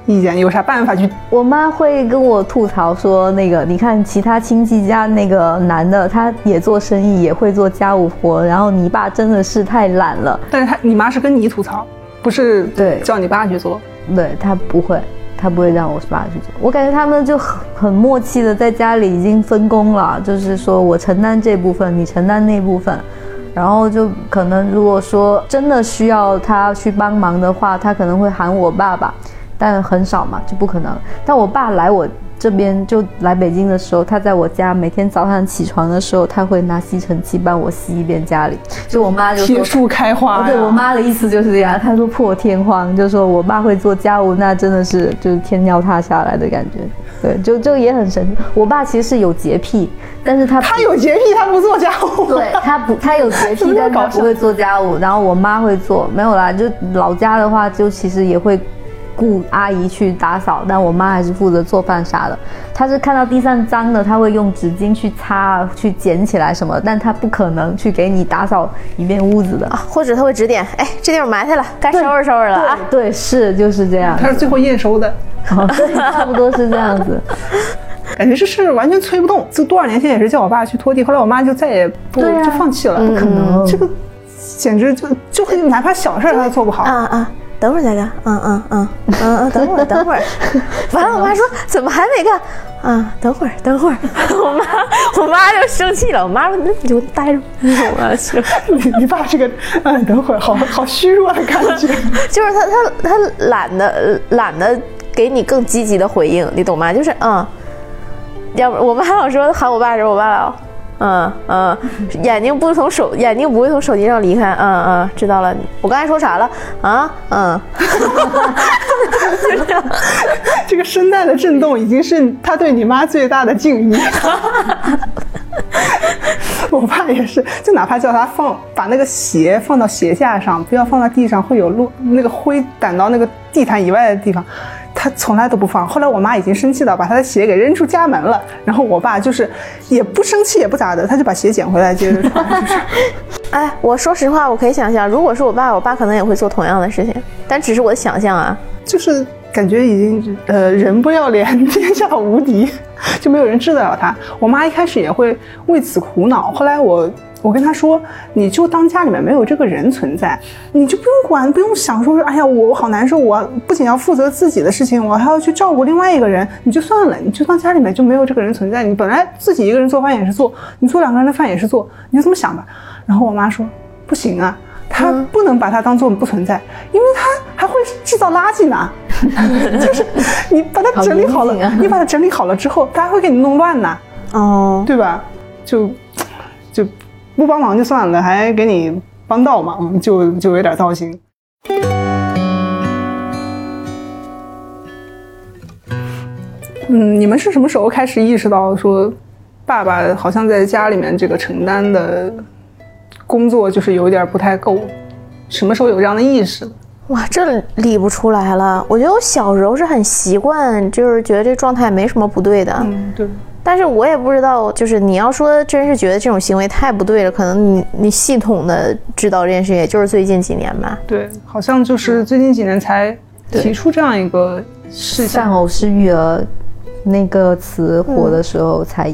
意见有啥办法去？我妈会跟我吐槽说，那个你看其他亲戚家那个男的，他也做生意，也会做家务活，然后你爸真的是太懒了。但是他你妈是跟你吐槽，不是对叫你爸去做。对他不会，他不会让我爸去做。我感觉他们就很很默契的在家里已经分工了，就是说我承担这部分，你承担那部分。然后就可能如果说真的需要他去帮忙的话，他可能会喊我爸爸，但很少嘛，就不可能。但我爸来我这边就来北京的时候，他在我家每天早上起床的时候，他会拿吸尘器帮我吸一遍家里。就我妈就说铁树开花呀。对我妈的意思就是这样，她说破天荒，就说我爸会做家务，那真的是就是天要塌下来的感觉。对，就就也很神奇。我爸其实是有洁癖，但是他他有洁癖，他不做家务。对他不，他有洁癖，但他不会做家务。然后我妈会做，没有啦。就老家的话，就其实也会雇阿姨去打扫，但我妈还是负责做饭啥的。她是看到地上脏的，她会用纸巾去擦、去捡起来什么，但她不可能去给你打扫一遍屋子的啊。或者她会指点，哎，这地方埋汰了，该收拾收拾了啊。对，是就是这样。她是最后验收的。对，差不多是这样子，感觉这事完全催不动。就多少年前也是叫我爸去拖地，后来我妈就再也不就放弃了，不可能。这个简直就就会哪怕小事她都做不好。啊啊，等会儿再干。嗯嗯嗯嗯嗯，等会儿等会儿。完了，我妈说怎么还没干？啊，等会儿等会儿。我妈我妈就生气了。我妈说那你就待着。我妈去。你你爸这个嗯，等会儿好好虚弱的感觉。就是他他他懒得懒得。给你更积极的回应，你懂吗？就是嗯，要不我们还老说喊我爸的时候，我爸老嗯嗯，眼睛不从手，眼睛不会从手机上离开，嗯嗯，知道了。我刚才说啥了啊？嗯，就这样，这个声带的震动已经是他对你妈最大的敬意。我爸也是，就哪怕叫他放把那个鞋放到鞋架上，不要放到地上，会有落那个灰掸到那个地毯以外的地方。他从来都不放，后来我妈已经生气到，把他的鞋给扔出家门了。然后我爸就是也不生气也不咋的，他就把鞋捡回来接着穿。哎，我说实话，我可以想象，如果是我爸，我爸可能也会做同样的事情，但只是我的想象啊。就是感觉已经呃人不要脸，天下无敌，就没有人治得了他。我妈一开始也会为此苦恼，后来我。我跟他说，你就当家里面没有这个人存在，你就不用管，不用想说，哎呀，我我好难受，我不仅要负责自己的事情，我还要去照顾另外一个人，你就算了，你就当家里面就没有这个人存在。你本来自己一个人做饭也是做，你做两个人的饭也是做，你就这么想吧。然后我妈说，不行啊，他不能把他当做不存在，因为他还会制造垃圾呢。就是你把它整理好了，你把它整理好了之后，他还会给你弄乱呢。哦，对吧？就就。不帮忙就算了，还给你帮倒忙，就就有点糟心。嗯，你们是什么时候开始意识到说，爸爸好像在家里面这个承担的工作就是有点不太够？什么时候有这样的意识？哇，这理不出来了。我觉得我小时候是很习惯，就是觉得这状态没什么不对的。嗯，对。但是我也不知道，就是你要说真是觉得这种行为太不对了，可能你你系统的知道这件事，也就是最近几年吧。对，好像就是最近几年才提出这样一个事项。偶式育儿那个词火的时候才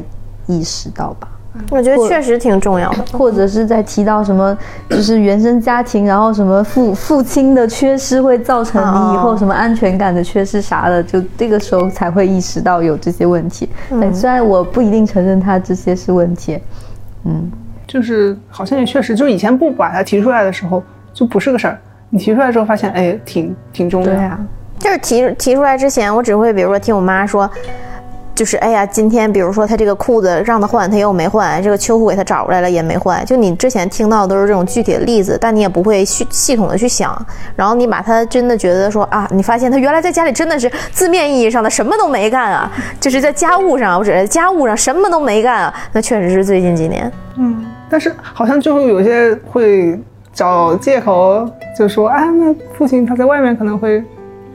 意识到吧。我觉得确实挺重要的，或者是在提到什么，就是原生家庭，然后什么父父亲的缺失会造成你以后什么安全感的缺失啥的，就这个时候才会意识到有这些问题。嗯，虽然我不一定承认他这些是问题，嗯，就是好像也确实，就是以前不把它提出来的时候就不是个事儿，你提出来之后发现，哎，挺挺重要。对啊，就是提提出来之前，我只会比如说听我妈说。就是哎呀，今天比如说他这个裤子让他换，他又没换；这个秋裤给他找出来了也没换。就你之前听到的都是这种具体的例子，但你也不会系系统的去想。然后你把他真的觉得说啊，你发现他原来在家里真的是字面意义上的什么都没干啊，就是在家务上，我指在家务上什么都没干啊。那确实是最近几年，嗯，但是好像就会有些会找借口，就说啊，那父亲他在外面可能会。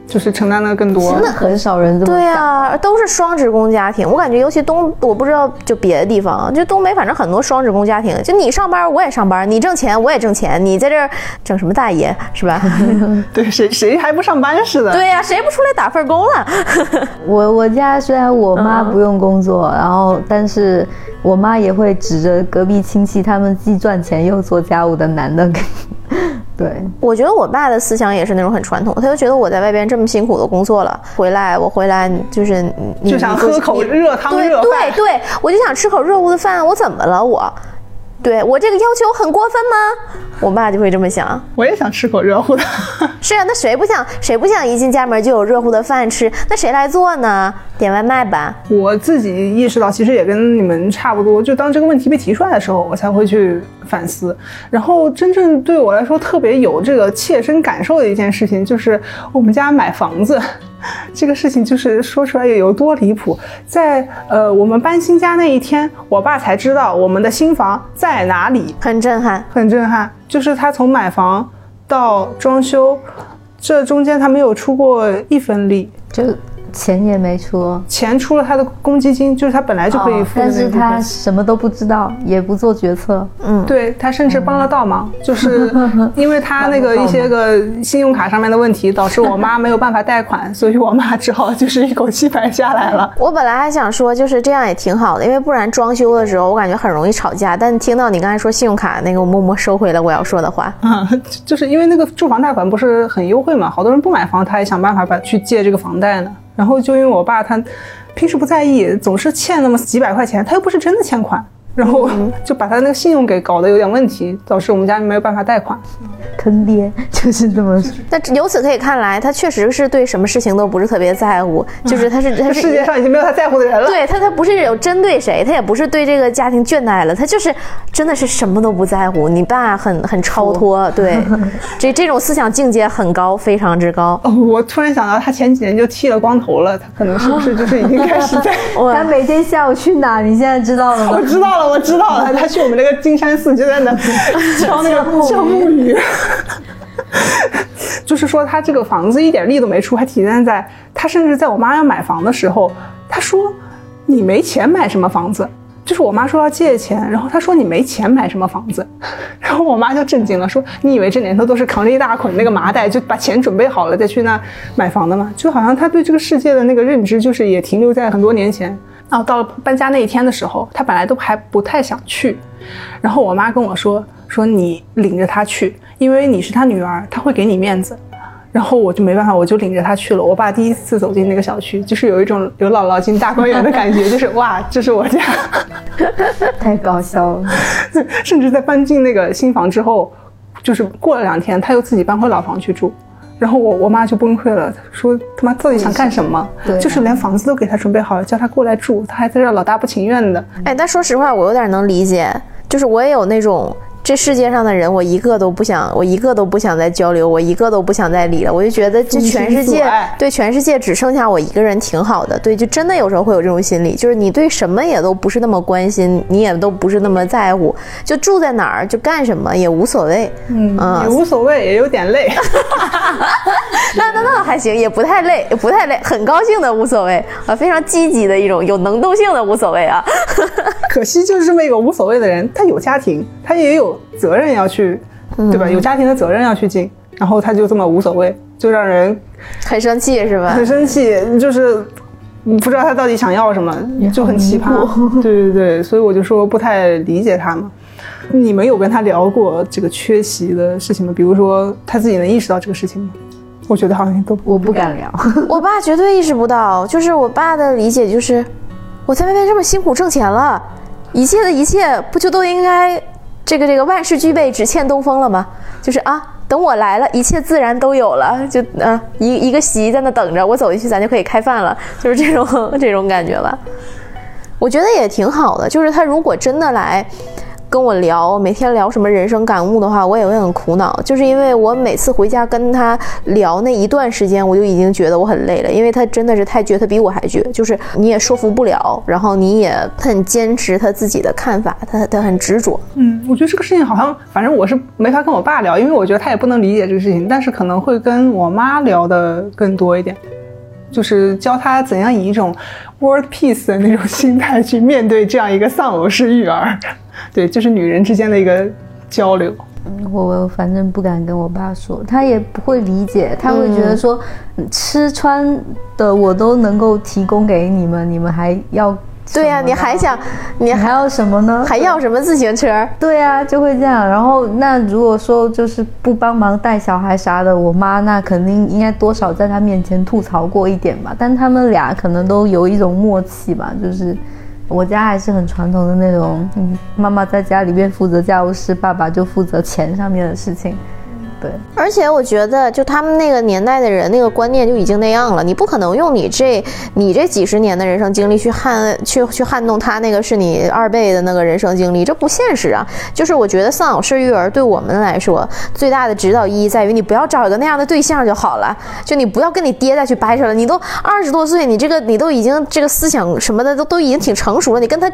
就是承担的更多，真的很少人这么对呀，都是双职工家庭。我感觉尤其东，我不知道就别的地方，就东北，反正很多双职工家庭。就你上班，我也上班；你挣钱，我也挣钱。你在这儿整什么大爷是吧？对，谁谁还不上班似的？对呀，谁不出来打份工了？我我家虽然我妈不用工作，然后但是我妈也会指着隔壁亲戚，他们既赚钱又做家务的男的。对，我觉得我爸的思想也是那种很传统，他就觉得我在外边这么辛苦的工作了，回来我回来就是你就想你喝口热汤对热饭。对对，我就想吃口热乎的饭，我怎么了我？对我这个要求很过分吗？我爸就会这么想。我也想吃口热乎的。是啊，那谁不想谁不想一进家门就有热乎的饭吃？那谁来做呢？点外卖吧。我自己意识到，其实也跟你们差不多。就当这个问题被提出来的时候，我才会去反思。然后，真正对我来说特别有这个切身感受的一件事情，就是我们家买房子。这个事情就是说出来也有多离谱。在呃，我们搬新家那一天，我爸才知道我们的新房在哪里，很震撼。很震撼。就是他从买房到装修，这中间他没有出过一分力。就钱也没出，钱出了他的公积金，就是他本来就可以付的但是他什么都不知道，也不做决策。嗯，对他甚至帮了倒忙，就是 因为他那个一些个信用卡上面的问题，导致我妈没有办法贷款，所以我妈只好就是一口气买下来了。我本来还想说，就是这样也挺好的，因为不然装修的时候我感觉很容易吵架。但听到你刚才说信用卡那个，我默默收回了我要说的话。嗯，就是因为那个住房贷款不是很优惠嘛，好多人不买房，他也想办法把去借这个房贷呢。然后就因为我爸他平时不在意，总是欠那么几百块钱，他又不是真的欠款，然后就把他那个信用给搞得有点问题，导致我们家没有办法贷款。坑爹 就是这么说。那由此可以看来，他确实是对什么事情都不是特别在乎，就是他是他是世界上已经没有他在乎的人了。对他，他不是有针对谁，他也不是对这个家庭倦怠了，他就是真的是什么都不在乎。你爸很很超脱，对，这这种思想境界很高，非常之高。哦，我突然想到，他前几年就剃了光头了，他可能是不是就是已经开始在？哇，他每天下午去哪？你现在知道了我？知道了，我知道了，他去我们那个金山寺就在那 敲那个敲木鱼。就是说，他这个房子一点力都没出，还体现在他甚至在我妈要买房的时候，他说：“你没钱买什么房子？”就是我妈说要借钱，然后他说你没钱买什么房子，然后我妈就震惊了，说你以为这年头都是扛着一大捆那个麻袋就把钱准备好了再去那买房的吗？就好像他对这个世界的那个认知就是也停留在很多年前。然后到了搬家那一天的时候，他本来都还不太想去，然后我妈跟我说说你领着他去，因为你是他女儿，他会给你面子。然后我就没办法，我就领着他去了。我爸第一次走进那个小区，就是有一种刘姥姥进大观园的感觉，就是哇，这是我家。太搞笑了。甚至在搬进那个新房之后，就是过了两天，他又自己搬回老房去住。然后我我妈就崩溃了，说他妈到底想干什么？对啊就是连房子都给他准备好了，叫他过来住，他还在这老大不情愿的。哎，但说实话，我有点能理解，就是我也有那种。这世界上的人，我一个都不想，我一个都不想再交流，我一个都不想再理了。我就觉得这全世界对全世界只剩下我一个人挺好的。对，就真的有时候会有这种心理，就是你对什么也都不是那么关心，你也都不是那么在乎，就住在哪儿就干什么也无所谓。嗯，嗯也无所谓，也有点累。那那那还行，也不太累，不太累，很高兴的无所谓啊，非常积极的一种有能动性的无所谓啊。可惜就是这么一个无所谓的人，他有家庭，他也有责任要去，对吧？有家庭的责任要去尽，然后他就这么无所谓，就让人很生气是吧很？生气，就是不知道他到底想要什么，就很奇葩。对对对，所以我就说不太理解他嘛。你们有跟他聊过这个缺席的事情吗？比如说他自己能意识到这个事情吗？我觉得好像都我不敢聊。我爸绝对意识不到，就是我爸的理解就是，我在外面这么辛苦挣钱了，一切的一切不就都应该这个这个万事俱备，只欠东风了吗？就是啊，等我来了，一切自然都有了，就啊一一个席在那等着，我走进去咱就可以开饭了，就是这种这种感觉吧。我觉得也挺好的，就是他如果真的来。跟我聊，每天聊什么人生感悟的话，我也会很苦恼，就是因为我每次回家跟他聊那一段时间，我就已经觉得我很累了，因为他真的是太倔，他比我还倔，就是你也说服不了，然后你也很坚持他自己的看法，他他很执着。嗯，我觉得这个事情好像，反正我是没法跟我爸聊，因为我觉得他也不能理解这个事情，但是可能会跟我妈聊的更多一点，就是教他怎样以一种 world peace 的那种心态去面对这样一个丧偶式育儿，对，就是女人之间的一个交流。我我反正不敢跟我爸说，他也不会理解，他会觉得说，嗯吃穿的我都能够提供给你们，你们还要对呀、你还想，你你还还要什么呢？还要什么自行车？对啊，就会这样。然后那如果说就是不帮忙带小孩啥的，我妈那肯定应该多少在她面前吐槽过一点吧。但他们俩可能都有一种默契吧，就是我家还是很传统的那种，嗯，妈妈在家里面负责家务事，爸爸就负责钱上面的事情。对，而且我觉得，就他们那个年代的人，那个观念就已经那样了。你不可能用你这你这几十年的人生经历去撼去去撼动他那个是你二倍的那个人生经历，这不现实啊！就是我觉得丧偶式育儿对我们来说最大的指导意义在于，你不要找一个那样的对象就好了，就你不要跟你爹再去掰扯了。你都二十多岁，你这个你都已经这个思想什么的都都已经挺成熟了，你跟他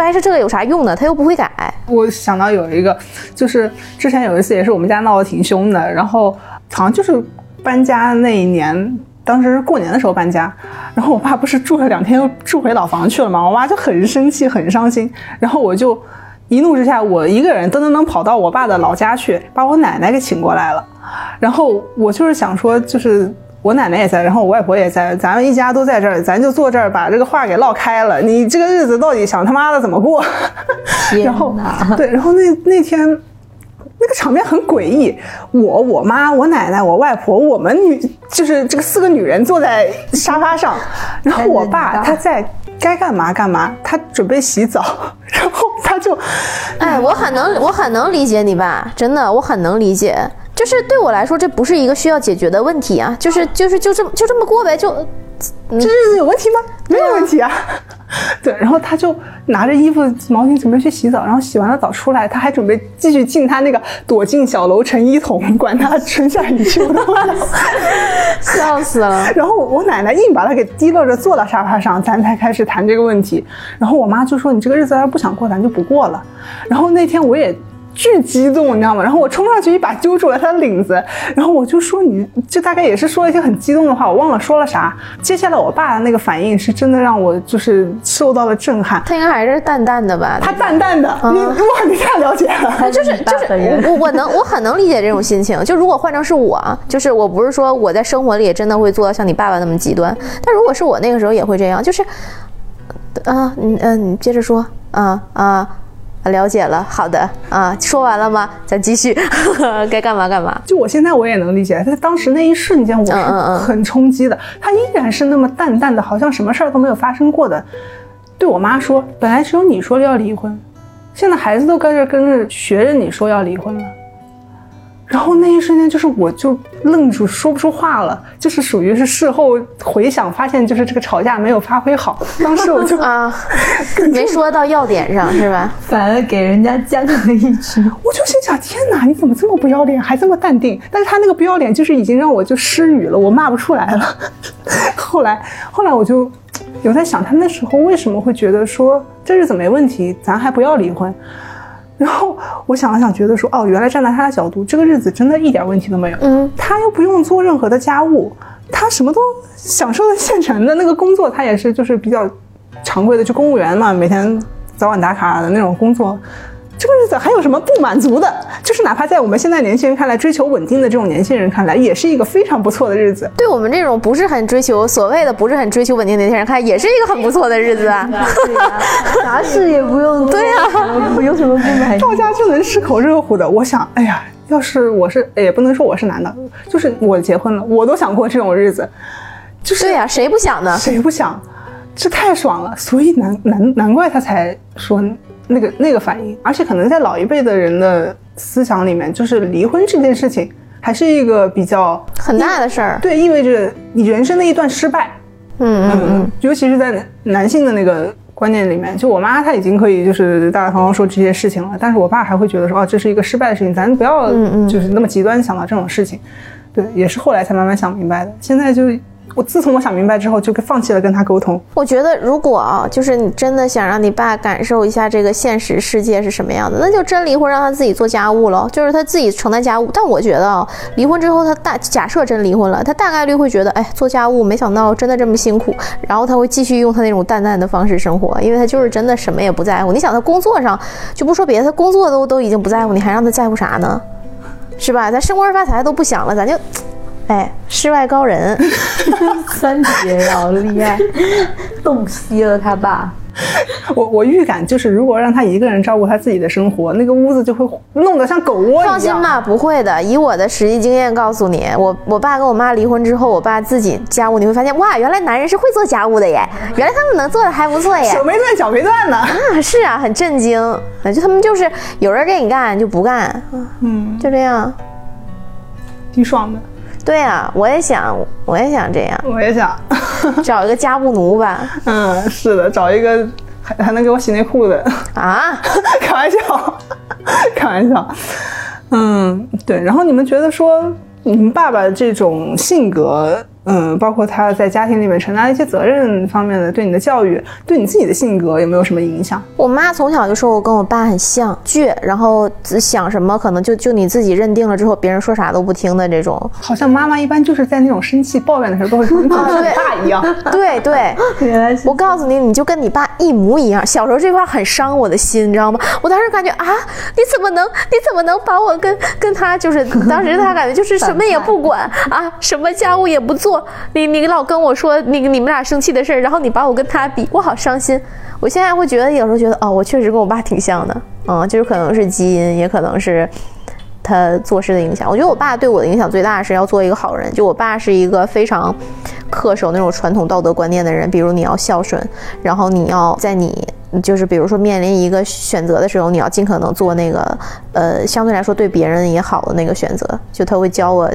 掰扯这个有啥用呢？他又不会改。我想到有一个，就是之前有一次也是我们家闹得挺凶的，然后好像就是搬家那一年，当时过年的时候搬家，然后我爸不是住了两天又住回老房去了嘛，我妈就很生气很伤心，然后我就一怒之下，我一个人噔噔噔跑到我爸的老家去，把我奶奶给请过来了，然后我就是想说就是。我奶奶也在，然后我外婆也在，咱们一家都在这儿，咱就坐这儿把这个话给唠开了。你这个日子到底想他妈的怎么过？然后哪对，然后那那天那个场面很诡异，我、我妈、我奶奶、我外婆，我们女就是这个四个女人坐在沙发上，然后我爸他在该干嘛干嘛，他准备洗澡，然后他就哎，我很能，我很能理解你爸，真的，我很能理解。就是对我来说，这不是一个需要解决的问题啊，就是就是就这么就这么过呗，就这日子有问题吗？没有问题啊。对，然后他就拿着衣服毛巾准备去洗澡，然后洗完了澡出来，他还准备继续进他那个躲进小楼成一统，管他春夏与秋的。笑死了。然后我奶奶硬把他给提溜着坐到沙发上，咱才开始谈这个问题。然后我妈就说：“你这个日子要是不想过，咱就不过了。”然后那天我也。巨激动，你知道吗？然后我冲上去一把揪住了他的领子，然后我就说：“你就大概也是说了一些很激动的话，我忘了说了啥。”接下来我爸的那个反应是真的让我就是受到了震撼。他应该还是淡淡的吧？他淡淡的，你哇，你太了解了。就是就是我我能我很能理解这种心情。就如果换成是我，就是我不是说我在生活里也真的会做到像你爸爸那么极端，但如果是我那个时候也会这样，就是，啊，嗯嗯，你接着说，啊啊。了解了，好的啊，说完了吗？咱继续，该干嘛干嘛。就我现在我也能理解，在当时那一瞬间我是很冲击的。他依然是那么淡淡的，好像什么事儿都没有发生过的，对我妈说：“本来只有你说要离婚，现在孩子都跟着跟着学着你说要离婚了。”然后那一瞬间，就是我就愣住，说不出话了，就是属于是事后回想，发现就是这个吵架没有发挥好。当时我就 啊，没说到要点上是吧？反而给人家降了一职。我就心想：天哪，你怎么这么不要脸，还这么淡定？但是他那个不要脸，就是已经让我就失语了，我骂不出来了。后来，后来我就有在想，他那时候为什么会觉得说这日子没问题，咱还不要离婚？然后我想了想，觉得说，哦，原来站在他的角度，这个日子真的一点问题都没有。嗯，他又不用做任何的家务，他什么都享受的现成的那个工作，他也是就是比较常规的，就公务员嘛，每天早晚打卡的那种工作。这个日子还有什么不满足的？就是哪怕在我们现在年轻人看来，追求稳定的这种年轻人看来，也是一个非常不错的日子。对我们这种不是很追求所谓的不是很追求稳定的年轻人看，也是一个很不错的日子啊。对呀、啥事也不用做，对呀、啊，有什么不满意？到家就能吃口热乎的。我想，哎呀，要是我是，也不能说我是男的，就是我结婚了，我都想过这种日子。就是对呀、谁不想呢？谁不想？这太爽了，所以难难难怪他才说那个那个反应，而且可能在老一辈的人的思想里面，就是离婚这件事情还是一个比较很大的事儿。对，意味着你人生的一段失败。嗯嗯嗯，尤其是在男性的那个观念里面，就我妈她已经可以就是大大方方说这些事情了，但是我爸还会觉得说，哦，这是一个失败的事情，咱不要就是那么极端想到这种事情。对，也是后来才慢慢想明白的。现在就我自从我想明白之后，就放弃了跟他沟通。我觉得如果啊，就是你真的想让你爸感受一下这个现实世界是什么样的，那就真离婚，让他自己做家务了，就是他自己承担家务。但我觉得啊，离婚之后，他大假设真离婚了，他大概率会觉得，哎，做家务没想到真的这么辛苦，然后他会继续用他那种淡淡的方式生活，因为他就是真的什么也不在乎。你想他工作上就不说别的，他工作都都已经不在乎，你还让他在乎啥呢？是吧？咱升官发财都不想了，咱就。哎，世外高人，三姐好厉害，洞悉了他爸。我我预感就是，如果让他一个人照顾他自己的生活，那个屋子就会弄得像狗窝一样。放心吧，不会的。以我的实际经验告诉你，我我爸跟我妈离婚之后，我爸自己家务，你会发现，哇，原来男人是会做家务的耶，原来他们能做的还不错耶。手没断，脚没断呢。啊，是啊，很震惊。那就他们就是有人给你干就不干，嗯，就这样，挺爽的。对啊，我也想，我也想这样，我也想 找一个家务奴吧。嗯，是的，找一个还还能给我洗内裤的啊，开玩笑，开玩笑。嗯，对。然后你们觉得说，你们爸爸这种性格？嗯，包括他在家庭里面承担一些责任方面的，对你的教育，对你自己的性格有没有什么影响？我妈从小就说我跟我爸很像，倔，然后想什么可能就就你自己认定了之后，别人说啥都不听的这种。好像妈妈一般就是在那种生气抱怨的时候都会跟你爸一样。对对，原来。我告诉你，你就跟你爸一模一样。小时候这块很伤我的心，你知道吗？我当时感觉啊，你怎么能你怎么能把我跟跟他就是当时他感觉就是什么也不管啊，什么家务也不做。你你老跟我说那个你们俩生气的事儿，然后你把我跟他比，我好伤心。我现在会觉得有时候觉得哦，我确实跟我爸挺像的，嗯，就是可能是基因，也可能是他做事的影响。我觉得我爸对我的影响最大是要做一个好人。就我爸是一个非常恪守那种传统道德观念的人，比如你要孝顺，然后你要在你就是比如说面临一个选择的时候，你要尽可能做那个呃相对来说对别人也好的那个选择。就他会教我。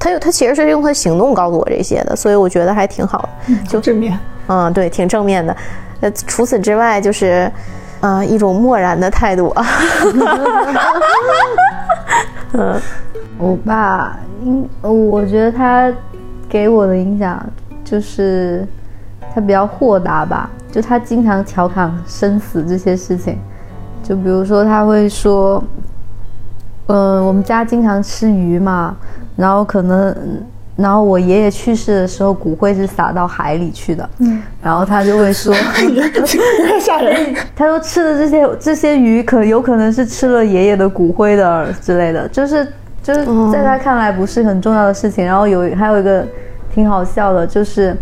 他有，他其实是用他行动告诉我这些的，所以我觉得还挺好的，就正面。嗯，对，挺正面的。呃，除此之外，就是，啊，一种漠然的态度啊。嗯，我爸，应，我觉得他给我的影响就是他比较豁达吧，就他经常调侃生死这些事情，就比如说他会说，嗯，我们家经常吃鱼嘛。然后可能，然后我爷爷去世的时候，骨灰是撒到海里去的。嗯，然后他就会说，吓人。他说吃的这些这些鱼，可有可能是吃了爷爷的骨灰的之类的，就是就是在他看来不是很重要的事情。然后有还有一个挺好笑的，就是，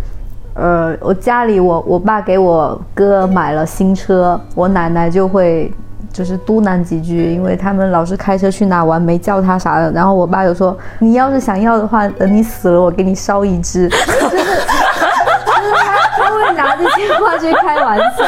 呃，我家里我我爸给我哥买了新车，我奶奶就会。就是嘟囔几句，因为他们老是开车去哪玩，没叫他啥的。然后我爸就说：“你要是想要的话，等你死了，我给你烧一只。”就是就是他他会拿这些话去开玩笑。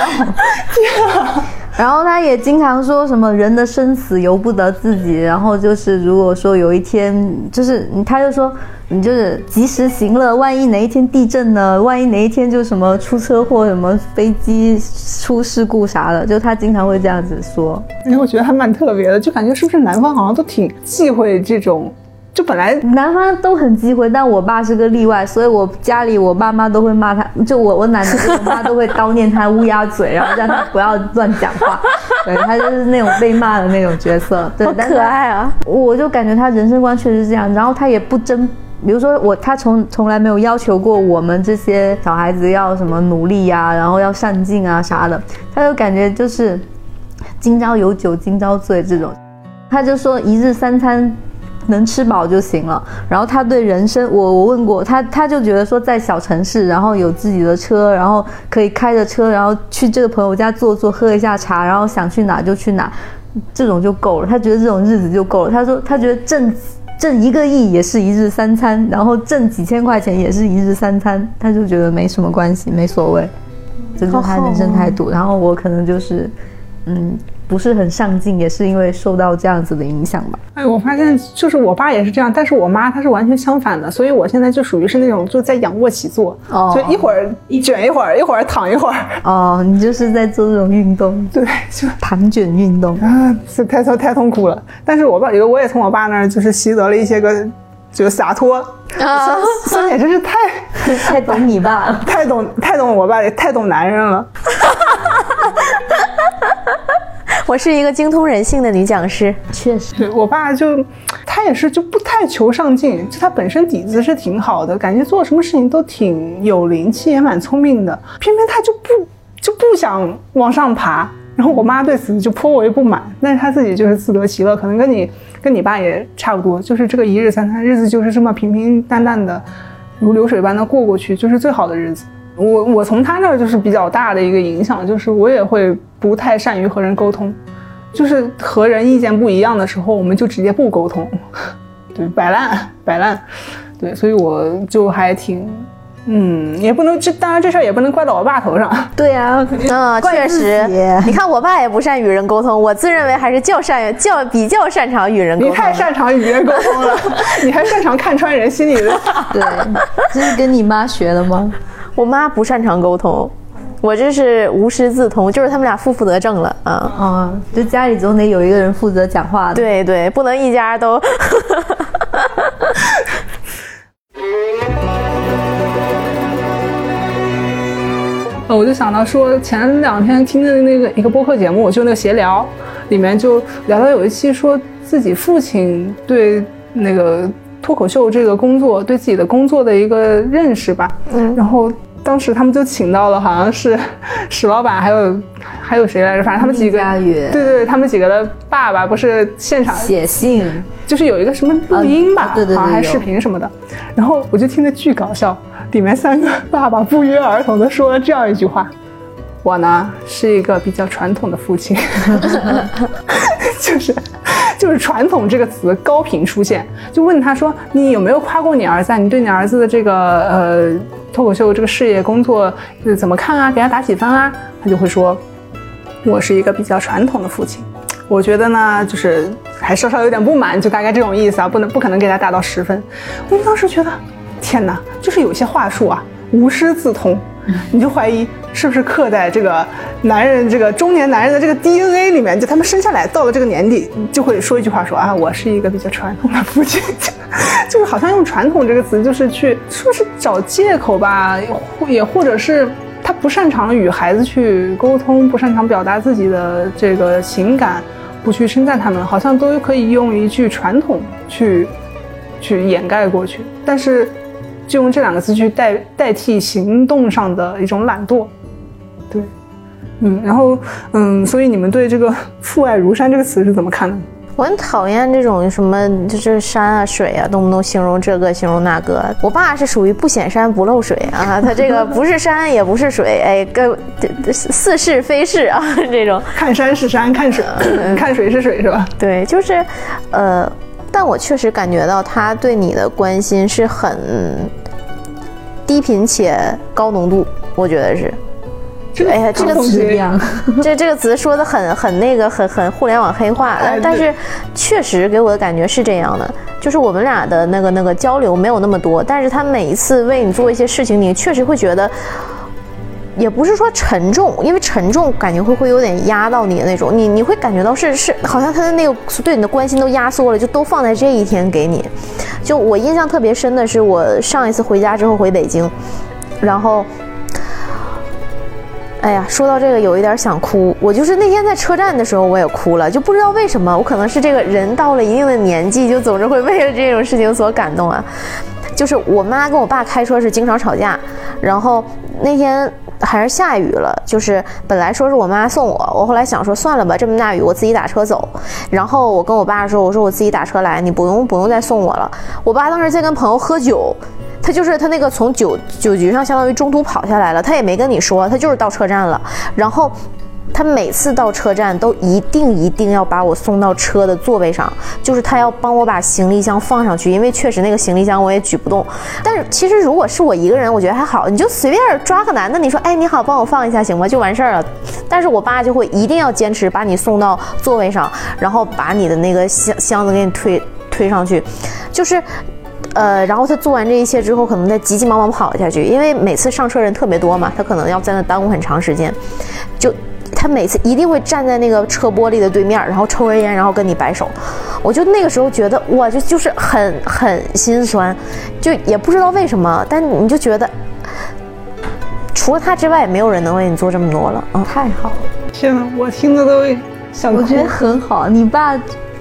然后他也经常说什么人的生死由不得自己。然后就是如果说有一天，就是他就说。你就是及时行乐，万一哪一天地震呢？万一哪一天就什么出车祸，什么飞机出事故啥的，就他经常会这样子说。因为我觉得还蛮特别的，就感觉是不是南方好像都挺忌讳这种，就本来南方都很忌讳，但我爸是个例外，所以我家里我爸妈都会骂他，就我我奶奶 我妈都会叨念他乌鸦嘴，然后让他不要乱讲话。对他就是那种被骂的那种角色，对，可爱啊！我就感觉他人生观确实是这样，然后他也不争。比如说我，他从从来没有要求过我们这些小孩子要什么努力呀，然后要上进啊啥的，他就感觉就是今朝有酒今朝醉这种，他就说一日三餐能吃饱就行了。然后他对人生，我我问过他，他就觉得说在小城市，然后有自己的车，然后可以开着车，然后去这个朋友家坐坐，喝一下茶，然后想去哪就去哪，这种就够了。他觉得这种日子就够了。他说他觉得挣。挣一个亿也是一日三餐，然后挣几千块钱也是一日三餐，他就觉得没什么关系，没所谓，这是他人生态度。然后我可能就是，嗯。不是很上进，也是因为受到这样子的影响吧。哎，我发现就是我爸也是这样，但是我妈她是完全相反的，所以我现在就属于是那种就在仰卧起坐，就一会儿卷一会儿，一会儿躺一会儿。哦，你就是在做这种运动，对，就躺卷运动啊，这太太太痛苦了。但是我爸，我也从我爸那儿就是习得了一些个，就是洒脱啊。孙姐真是太 太懂你爸了，太懂太懂我爸，也太懂男人了。我是一个精通人性的女讲师，确实，我爸就他也是就不太求上进，就他本身底子是挺好的，感觉做什么事情都挺有灵气，也蛮聪明的，偏偏他就不就不想往上爬。然后我妈对此就颇为不满，但是他自己就是自得其乐，可能跟你跟你爸也差不多，就是这个一日三餐日子就是这么平平淡淡的，如流水般的过过去，就是最好的日子。我我从他那儿就是比较大的一个影响，就是我也会不太善于和人沟通，就是和人意见不一样的时候，我们就直接不沟通，对，摆烂摆烂，对，所以我就还挺。嗯，也不能这，当然这事儿也不能怪到我爸头上。对呀、嗯，怪确实，你看我爸也不善与人沟通，我自认为还是较善较比较擅长与人沟通你。太擅长与人沟通了，你还擅长看穿人心里的。对，这是跟你妈学的吗？我妈不擅长沟通，我这是无师自通，就是他们俩负负得正了啊。啊、就家里总得有一个人负责讲话的。对对，不能一家都。呃，我就想到说，前两天听的那个一个播客节目，就那个闲聊，里面就聊到有一期说自己父亲对那个脱口秀这个工作，对自己的工作的一个认识吧。嗯，然后当时他们就请到了好像是 史老板，还有还有谁来着？反正他们几个，对对对，他们几个的爸爸不是现场写信，就是有一个什么录音吧，啊对对对好像还视频什么的。然后我就听得巨搞笑，里面三个爸爸不约而同的说了这样一句话：“我呢是一个比较传统的父亲，就是就是传统这个词高频出现。就问他说你有没有夸过你儿子啊？你对你儿子的这个呃脱口秀这个事业工作呃怎么看啊？给他打几分啊？他就会说，我是一个比较传统的父亲。我觉得呢，就是还稍稍有点不满，就大概这种意思啊，不能不可能给他打到十分。我们当时觉得，天哪，就是有些话术啊，无师自通，你就怀疑是不是刻在这个男人这个中年男人的这个 DNA 里面，就他们生下来到了这个年纪，就会说一句话说啊，我是一个比较传统的父亲，就是好像用传统这个词，就是去说是找借口吧，也或者是。他不擅长与孩子去沟通，不擅长表达自己的这个情感，不去称赞他们，好像都可以用一句传统去去掩盖过去。但是，就用这两个字去代代替行动上的一种懒惰，对，嗯，然后嗯，所以你们对这个“父爱如山”这个词是怎么看的？我很讨厌这种什么，就是山啊、水啊，动不动形容这个、形容那个。我爸是属于不显山不漏水啊，他这个不是山也不是水，哎，跟似是非是啊，这种。看山是山，看水 看水是水，是吧？对，就是，呃，但我确实感觉到他对你的关心是很低频且高浓度，我觉得是。哎呀，这个词 这这个词说的很很那个很很互联网黑化，但是确实给我的感觉是这样的，就是我们俩的那个那个交流没有那么多，但是他每一次为你做一些事情，你确实会觉得。也不是说沉重，因为沉重感觉会会有点压到你的那种，你你会感觉到是是，好像他的那个对你的关心都压缩了，就都放在这一天给你。就我印象特别深的是，我上一次回家之后回北京，然后哎呀，说到这个有一点想哭。我就是那天在车站的时候我也哭了，就不知道为什么，我可能是这个人到了一定的年纪，就总是会为了这种事情所感动啊。就是我妈跟我爸开车是经常吵架，然后那天还是下雨了，就是本来说是我妈送我，我后来想说算了吧，这么大雨我自己打车走。然后我跟我爸说，我说我自己打车来，你不用不用再送我了。我爸当时在跟朋友喝酒。他就是他那个从酒酒局上相当于中途跑下来了，他也没跟你说，他就是到车站了。然后他每次到车站都一定一定要把我送到车的座位上，就是他要帮我把行李箱放上去，因为确实那个行李箱我也举不动。但是其实如果是我一个人，我觉得还好，你就随便抓个男的，你说哎你好，帮我放一下行吗？就完事儿了。但是我爸就会一定要坚持把你送到座位上，然后把你的那个箱箱子给你推推上去，就是。呃，然后他做完这一切之后，可能再急急忙忙跑下去，因为每次上车人特别多嘛，他可能要在那耽误很长时间。就他每次一定会站在那个车玻璃的对面，然后抽根烟，然后跟你摆手。我就那个时候觉得，哇，就就是很很心酸，就也不知道为什么，但你就觉得，除了他之外，也没有人能为你做这么多了。嗯，太好了，天呐，我听着都想哭。我觉得很好。你爸，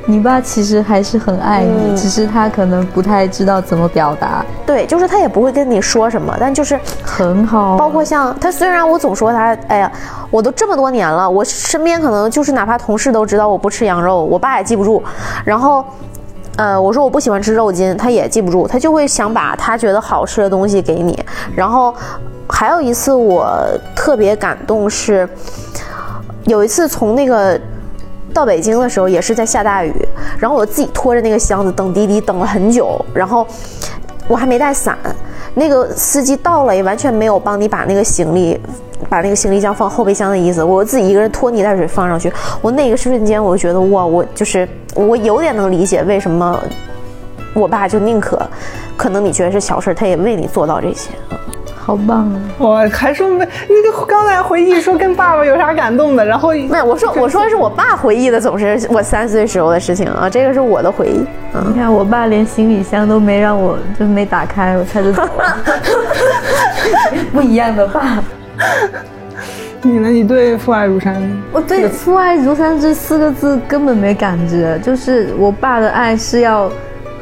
你爸其实还是很爱你，嗯只是他可能不太知道怎么表达，对，就是他也不会跟你说什么，但就是很好。包括像他，虽然我总说他，哎呀，我都这么多年了，我身边可能就是哪怕同事都知道我不吃羊肉，我爸也记不住。然后，呃，我说我不喜欢吃肉筋，他也记不住，他就会想把他觉得好吃的东西给你。然后还有一次我特别感动是，有一次从那个到北京的时候也是在下大雨，然后我自己拖着那个箱子等滴滴等了很久，然后我还没带伞，那个司机到了也完全没有帮你把那个行李。把那个行李箱放后备箱的意思，我自己一个人拖泥带水放上去。我那个瞬间，我就觉得哇，我就是我有点能理解为什么我爸就宁可，可能你觉得是小事，他也为你做到这些。好棒啊！我还说没那个刚才回忆说跟爸爸有啥感动的，然后没有，我说我说的是我爸回忆的，总是我三岁时候的事情啊，这个是我的回忆。你看我爸连行李箱都没让我就没打开，我他就走了。不一样的爸。你呢？你对“父爱如山”？我对“父爱如山”这四个字根本没感觉，就是我爸的爱是要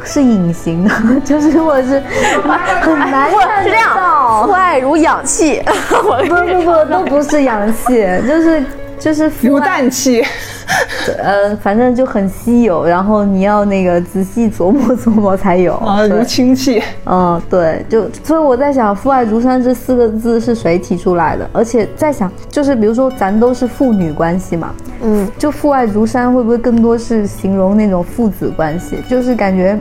是隐形的，就是我是 很难看是这样，父爱 如氧气，不不不都不是氧气，就是就是如氮气。呃，反正就很稀有，然后你要那个仔细琢磨琢磨才有啊，如氢气。嗯，对，就所以我在想“父爱如山”这四个字是谁提出来的？而且在想，就是比如说咱都是父女关系嘛，嗯，就“父爱如山”会不会更多是形容那种父子关系？就是感觉。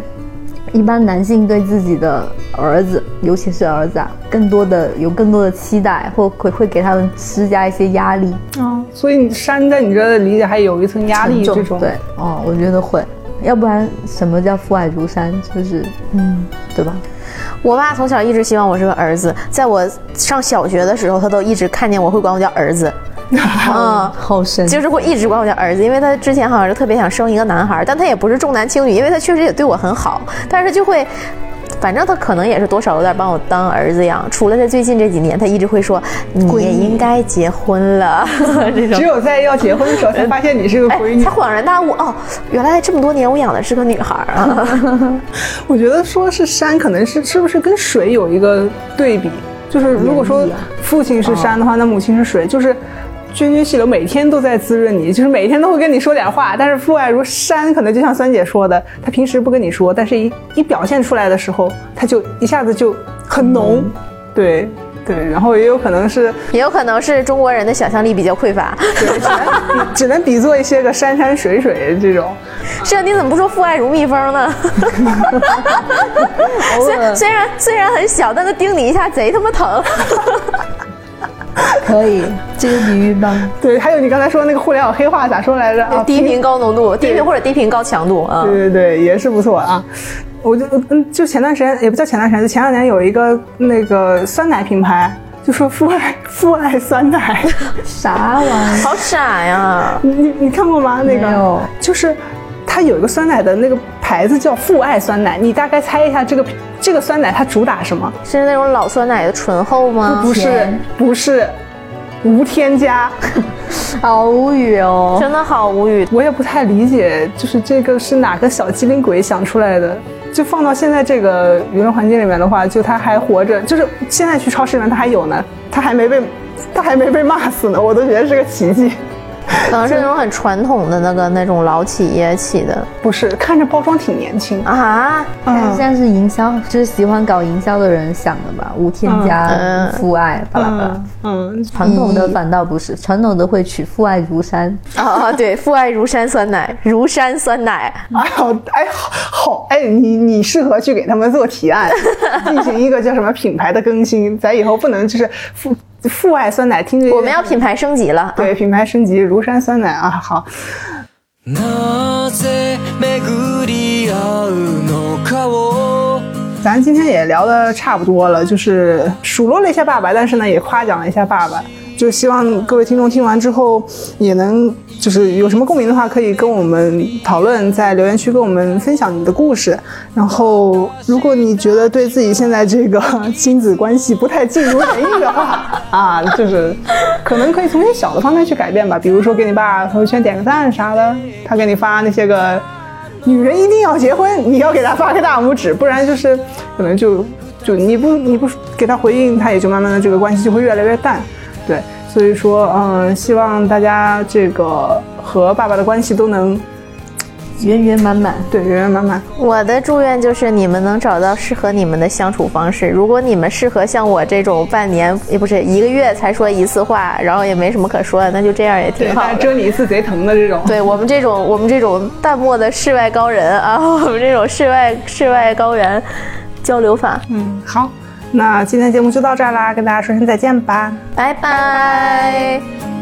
一般男性对自己的儿子，尤其是儿子啊，更多的有更多的期待，或会会给他们施加一些压力。哦，所以山在你这的理解还有一层压力这种。对，哦，我觉得会，要不然什么叫父爱如山？就是，嗯，对吧？我爸从小一直希望我是个儿子，在我上小学的时候，他都一直看见我会管我叫儿子。啊，好神！就是会一直管我叫儿子，因为他之前好像是特别想生一个男孩，但他也不是重男轻女，因为他确实也对我很好，但是就会，反正他可能也是多少有点把我当儿子养。除了在最近这几年，他一直会说你也应该结婚了。这种只有在要结婚的时候才发现你是个闺女，才恍然大悟哦，原来这么多年我养的是个女孩啊。我觉得说是山，可能是是不是跟水有一个对比？就是如果说父亲是山的话，那母亲是水，就是。涓涓细流每天都在滋润你，就是每天都会跟你说点话。但是父爱如山，可能就像酸姐说的，他平时不跟你说，但是一一表现出来的时候，他就一下子就很浓。对对，然后也有可能是，也有可能是中国人的想象力比较匮乏，对，只能 只能比作一些个山山水水这种。是啊，你怎么不说父爱如蜜蜂呢？虽虽然虽然很小，但是叮你一下贼他妈疼。可以，这个比喻棒。对，还有你刚才说那个互联网黑话咋说来着？低频高浓度，低频或者低频高强度啊。对对对，也是不错啊。我就嗯，就前段时间也不叫前段时间，就前两年有一个那个酸奶品牌，就说父爱父爱酸奶，啥玩意儿？好傻呀！你你你看过吗？那个就是。它有一个酸奶的那个牌子叫父爱酸奶，你大概猜一下这个这个酸奶它主打什么？是那种老酸奶的醇厚吗？不是，不是，无添加。好无语哦，真的好无语。我也不太理解，就是这个是哪个小机灵鬼想出来的？就放到现在这个舆论环境里面的话，就它还活着，就是现在去超市里面它还有呢，它还没被，它还没被骂死呢，我都觉得是个奇迹。可能是那种很传统的那个那种老企业起的，不是？看着包装挺年轻啊，嗯，像是营销，就是喜欢搞营销的人想的吧？无添加父爱，巴拉巴拉。嗯，传统的反倒不是，传统的会取父爱如山。啊，对，父爱如山酸奶，如山酸奶。哎好，哎好，好，哎，你你适合去给他们做提案，进行一个叫什么品牌的更新，咱以后不能就是父。父爱酸奶，听着我们要品牌升级了。对，品牌升级，庐山酸奶啊，好。咱今天也聊的差不多了，就是数落了一下爸爸，但是呢，也夸奖了一下爸爸。就希望各位听众听完之后，也能就是有什么共鸣的话，可以跟我们讨论，在留言区跟我们分享你的故事。然后，如果你觉得对自己现在这个亲子关系不太尽如人意的话，啊，就是可能可以从一些小的方面去改变吧。比如说给你爸朋友圈点个赞啥的，他给你发那些个女人一定要结婚，你要给他发个大拇指，不然就是可能就就你不你不给他回应，他也就慢慢的这个关系就会越来越淡。对，所以说，嗯，希望大家这个和爸爸的关系都能圆圆满满。对，圆圆满满。我的祝愿就是你们能找到适合你们的相处方式。如果你们适合像我这种半年也不是一个月才说一次话，然后也没什么可说的，那就这样也挺好的。蛰你一次贼疼的这种。对我们这种我们这种淡漠的世外高人啊，我们这种世外世外高原交流法。嗯，好，那今天节目就到这儿啦，跟大家说声再见吧，拜拜。